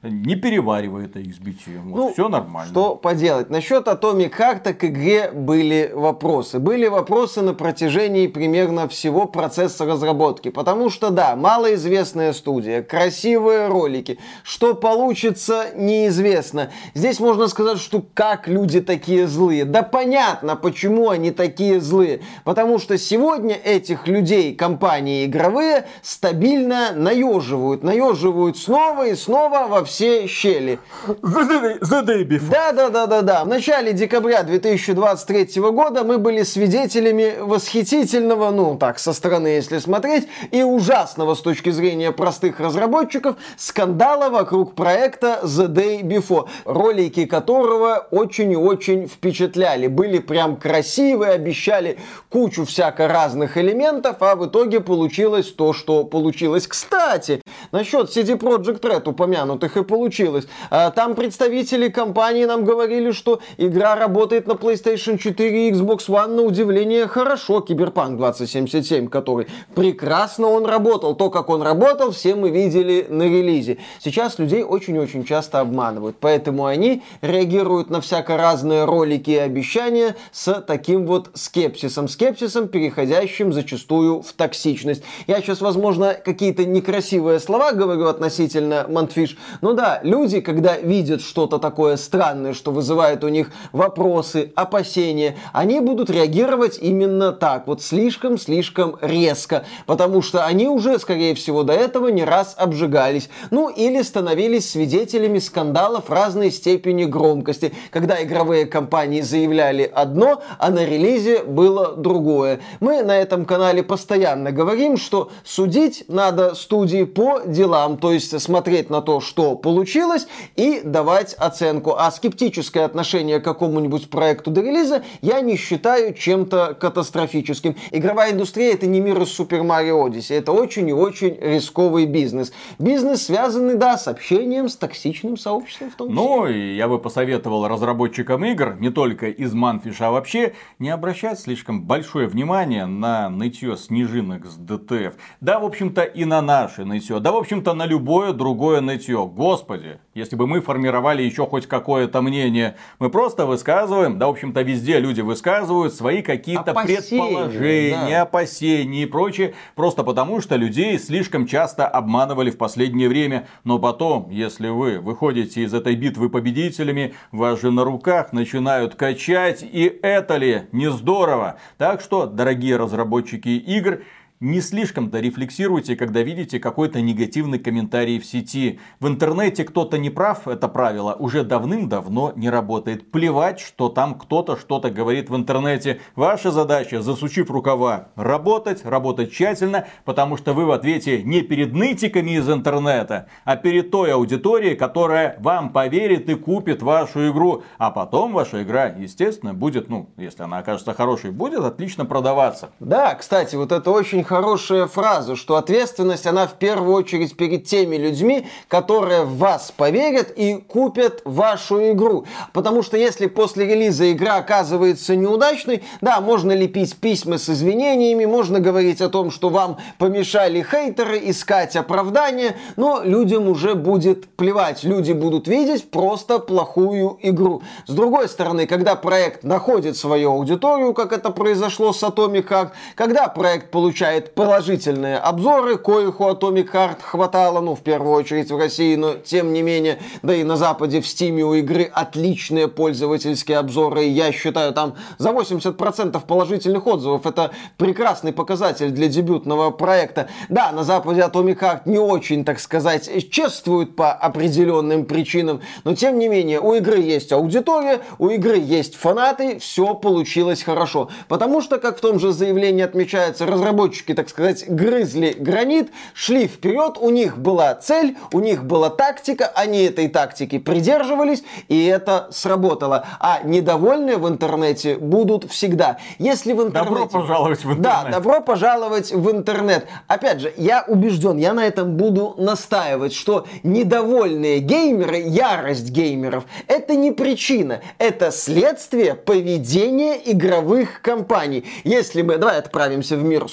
Не переваривает XBT. Вот, ну, все нормально. Что поделать? Насчет Atomic Heart к игре были вопросы. Были вопросы на протяжении примерно всего процесса разработки. Потому что, да, малоизвестная студия, красивые ролики. Что получится, неизвестно. Здесь можно сказать, что как люди такие злые. Да понятно, почему они такие злые. Потому что сегодня этих людей, компании игровые, стабильно наеживают. Наеживают снова и снова во все щели. The day before. Да, да, да, да, да. В начале декабря 2023 года мы были свидетелями восхитительного, ну так, со стороны, если смотреть, и ужасного с точки зрения простых разработчиков скандала вокруг проекта The Day Before, ролики которого очень и очень впечатляли. Были прям красивые, обещали кучу всяко разных элементов, а в итоге получилось то, что получилось. Кстати, насчет CD Projekt Red упомянутых и получилось. А, там представители компании нам говорили, что игра работает на PlayStation 4 и Xbox One на удивление хорошо. Киберпанк 2077, который прекрасно он работал. То, как он работал, все мы видели на релизе. Сейчас людей очень-очень часто обманывают, поэтому они реагируют на всяко разные ролики и обещания с таким вот скепсисом. Скепсисом, переходящим зачастую в токсичность. Я сейчас, возможно, какие-то некрасивые слова говорю относительно Mundfish, но да, люди, когда видят что-то такое странное, что вызывает у них вопросы, опасения, они будут реагировать именно так, вот слишком-слишком резко, потому что они уже, скорее всего, до этого не раз обжигались, ну или становились свидетелями скандалов разной степени громкости, когда игровые компании заявляли одно, а на релизе было другое. Мы на этом канале постоянно говорим, что судить надо студии по делам, то есть смотреть на то, что получилось, и давать оценку. А скептическое отношение к какому-нибудь проекту до релиза я не считаю чем-то катастрофическим. Игровая индустрия это не мир из Super Mario Odyssey, это очень и очень рисковый бизнес. Бизнес связанный, да, с общением, с токсичным сообществом в том числе. Ну, и я бы посоветовал разработчикам игр, не только из Манфиша, а вообще не обращать слишком большое внимание на нытье снежинок с ДТФ. Да, в общем-то, и на наше нытье. Да, в общем-то, на любое другое нытье. Господи, если бы мы формировали еще хоть какое-то мнение, мы просто высказываем, да, в общем-то, везде люди высказывают свои какие-то предположения, да. опасения и прочее, просто потому что людей слишком часто обманывали в последнее время. Но потом, если вы выходите из этой битвы победителями, вас же на руках начинают качать, и это ли не здорово? Так что, дорогие разработчики игр, не слишком-то рефлексируйте, когда видите какой-то негативный комментарий в сети. В интернете кто-то не прав, это правило уже давным-давно не работает. Плевать, что там кто-то что-то говорит в интернете. Ваша задача, засучив рукава, работать, работать тщательно, потому что вы в ответе не перед нытиками из интернета, а перед той аудиторией, которая вам поверит и купит вашу игру. А потом ваша игра, естественно, будет, ну, если она окажется хорошей, будет отлично продаваться. Да, кстати, вот это очень хорошая фраза, что ответственность, она в первую очередь перед теми людьми, которые в вас поверят и купят вашу игру. Потому что если после релиза игра оказывается неудачной, да, можно лепить письма с извинениями, можно говорить о том, что вам помешали хейтеры, искать оправдания, но людям уже будет плевать. Люди будут видеть просто плохую игру. С другой стороны, когда проект находит свою аудиторию, как это произошло с Atomic Heart, когда проект получает получает положительные обзоры, коих у Atomic Heart хватало, ну, в первую очередь в России, но тем не менее, да и на Западе в Steam у игры отличные пользовательские обзоры, я считаю, там за 80% положительных отзывов, это прекрасный показатель для дебютного проекта. Да, на Западе Atomic Heart не очень, так сказать, чествуют по определенным причинам, но тем не менее, у игры есть аудитория, у игры есть фанаты, все получилось хорошо. Потому что, как в том же заявлении отмечается, разработчики разработчики, так сказать, грызли гранит, шли вперед, у них была цель, у них была тактика, они этой тактики придерживались, и это сработало. А недовольные в интернете будут всегда. Если в интернете... Добро пожаловать в интернет. Да, добро пожаловать в интернет. Опять же, я убежден, я на этом буду настаивать, что недовольные геймеры, ярость геймеров, это не причина, это следствие поведения игровых компаний. Если мы, давай отправимся в мир Mario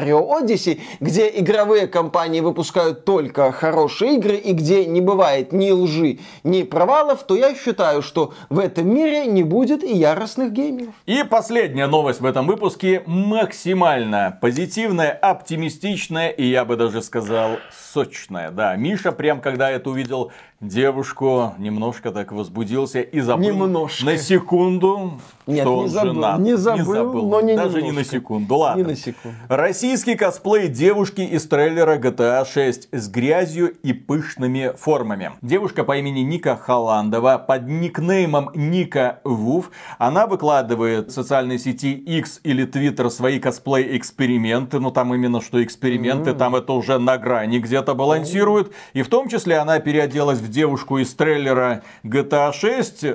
Odyssey, где игровые компании выпускают только хорошие игры и где не бывает ни лжи, ни провалов, то я считаю, что в этом мире не будет и яростных геймеров. И последняя новость в этом выпуске максимально позитивная, оптимистичная и я бы даже сказал сочная. Да, Миша прям когда это увидел, девушку немножко так возбудился и забыл Немножко. на секунду, Нет, что не он забыл. женат. Не забыл, но не Даже не на немножко. секунду. Ладно. Не на секунду. Российский косплей девушки из трейлера GTA 6 с грязью и пышными формами. Девушка по имени Ника Халандова под никнеймом Ника Вуф. Она выкладывает в социальной сети X или Twitter свои косплей-эксперименты. Ну там именно что эксперименты, там это уже на грани где-то балансирует. И в том числе она переоделась в девушку из трейлера GTA 6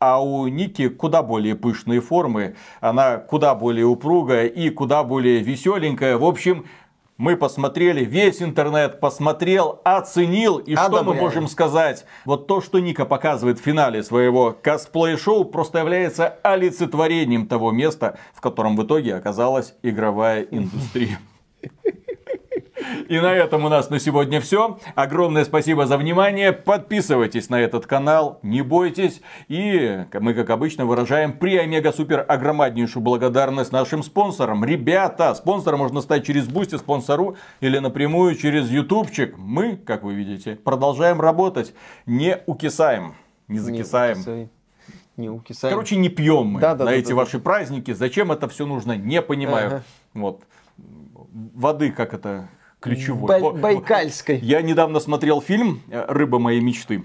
а у Ники куда более пышные формы, она куда более упругая и куда более веселенькая. В общем, мы посмотрели, весь интернет посмотрел, оценил, и что мы Одобряю. можем сказать? Вот то, что Ника показывает в финале своего косплей-шоу, просто является олицетворением того места, в котором в итоге оказалась игровая индустрия. И на этом у нас на сегодня все. Огромное спасибо за внимание. Подписывайтесь на этот канал, не бойтесь. И мы, как обычно, выражаем при омега супер огромнейшую благодарность нашим спонсорам. Ребята, спонсором можно стать через Boosty, спонсору или напрямую через ютубчик. Мы, как вы видите, продолжаем работать. Не укисаем. Не закисаем. Не укисай. Не укисай. Короче, не пьем мы Да, да, на да, эти да, ваши праздники. Зачем это все нужно, не понимаю. Ага. Вот. Воды, как это, ключевой. Бай- Байкальской. Я недавно смотрел фильм э, «Рыба моей мечты».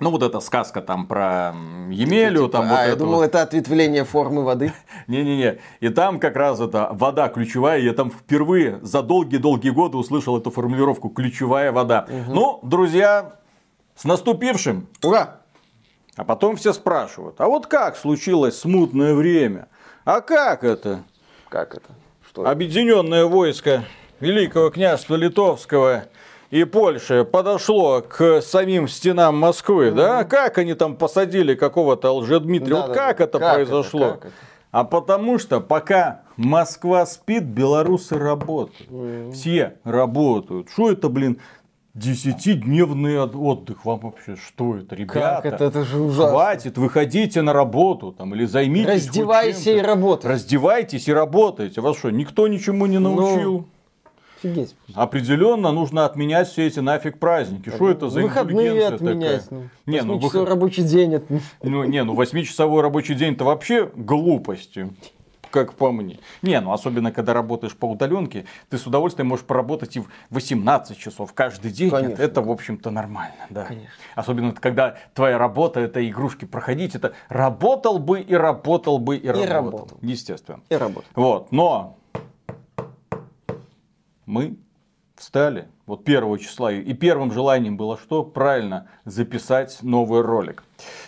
Ну, вот эта сказка там про Емелю, Типа, там а, вот я это думал, вот. это ответвление формы воды. Не-не-не. И там как раз это вода ключевая. Я там впервые за долгие-долгие годы услышал эту формулировку «ключевая вода». Ну, друзья, с наступившим! Ура! А потом все спрашивают, а вот как случилось смутное время? А как это? Как это? Что? Объединенное войско Великого княжества Литовского и Польши подошло к самим стенам Москвы, да? Как они там посадили какого-то лжедмитрия? Да, вот да, как да. это Как произошло? это, как это? А потому что пока Москва спит, белорусы работают. Все работают. Что это, блин, десятидневный от- отдых? Вам вообще что это, ребята? Как это? Это же ужасно. Хватит, выходите на работу там, или займитесь Раздевайся и работай. Раздевайтесь и работайте. Вас что, никто ничему не научил? Офигеть. Определенно нужно отменять все эти нафиг праздники. Что это за Выходные отменять. такая? Ну, Не, ну, выход- рабочий день. от- ну, не, ну восьмичасовой рабочий день это вообще глупости. Как по мне. Не, ну особенно когда работаешь по удаленке, ты с удовольствием можешь поработать и в 18 часов каждый день. Конечно. Это, в общем-то, нормально. Да. Конечно. Особенно когда твоя работа это игрушки проходить. Это работал бы и работал бы и, работал. работал. Естественно. И работай. Вот, но мы встали вот первого числа, и первым желанием было что? Правильно, записать новый ролик.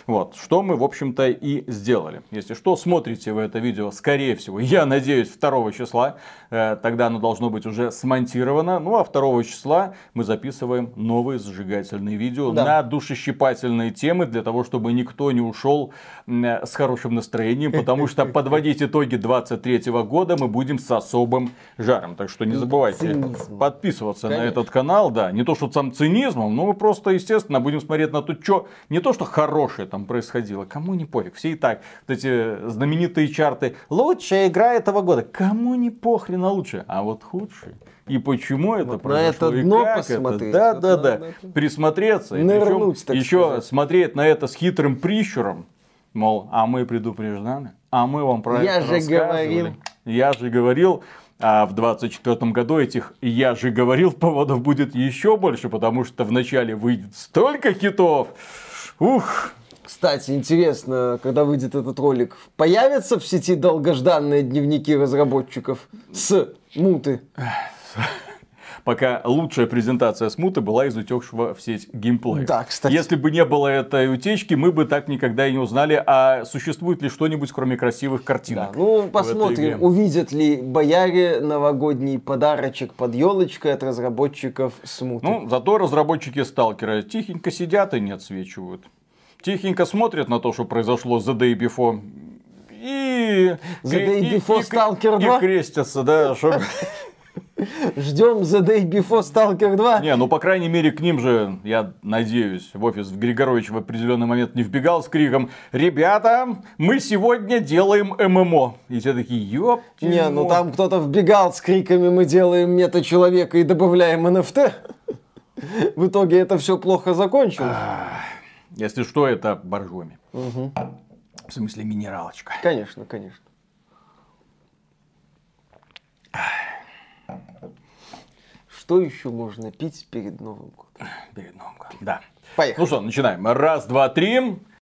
Вот, что мы, в общем-то, и сделали. Если что, смотрите вы это видео, скорее всего, я надеюсь, 2 числа, э, тогда оно должно быть уже смонтировано. Ну, а 2 числа мы записываем новые зажигательные видео Да. на душещипательные темы, для того, чтобы никто не ушел э, с хорошим настроением, потому что подводить итоги 23 года мы будем с особым жаром. Так что не забывайте подписываться на этот канал, да, не то что сам цинизмом, но мы просто, естественно, будем смотреть на то, что не то, что хорошее там происходило, кому не пофиг, все и так, вот эти знаменитые чарты, лучшая игра этого года, кому не похрен на лучшее, а вот худший. И почему это Вот на произошло, это и дно как это. посмотреть, Да, вот да, на- да. на это. Присмотреться. И Нырнуть, причем так еще сказать. смотреть на это с хитрым прищуром. Мол, а мы предупреждали, а мы вам про Я это же рассказывали. говорил. Я же говорил. А в 24 году этих «я же говорил» поводов будет еще больше, потому что в начале выйдет столько хитов. Ух, Кстати, интересно, когда выйдет этот ролик, появятся в сети долгожданные дневники разработчиков с муты? пока лучшая презентация смуты была из утекшего в сеть геймплея. Да, кстати. Если бы не было этой утечки, мы бы так никогда и не узнали, а существует ли что-нибудь, кроме красивых Да, картинок. ну в этой посмотрим, увидят ли бояре новогодний подарочек под елочкой от разработчиков смуты. Ну, зато разработчики сталкера тихенько сидят и не отсвечивают. Тихенько смотрят на то, что произошло The Day Before. И... The Day и- Before и- Stalker и 2? крестятся, да, чтобы... Ждем The Day Before Stalker 2. Не, ну по крайней мере к ним же, я надеюсь, в офис Григорович в определенный момент не вбегал с криком «Ребята, мы сегодня делаем ММО». И все такие «Ёп». Не, ну там кто-то вбегал с криками «Мы делаем мета-человека и добавляем NFT». В итоге это все плохо закончилось. Если что, это боржоми. В смысле минералочка. Конечно, конечно. Что еще можно пить перед Новым годом? Перед Новым годом. Да. Поехали. Ну что, начинаем. Раз, два, три.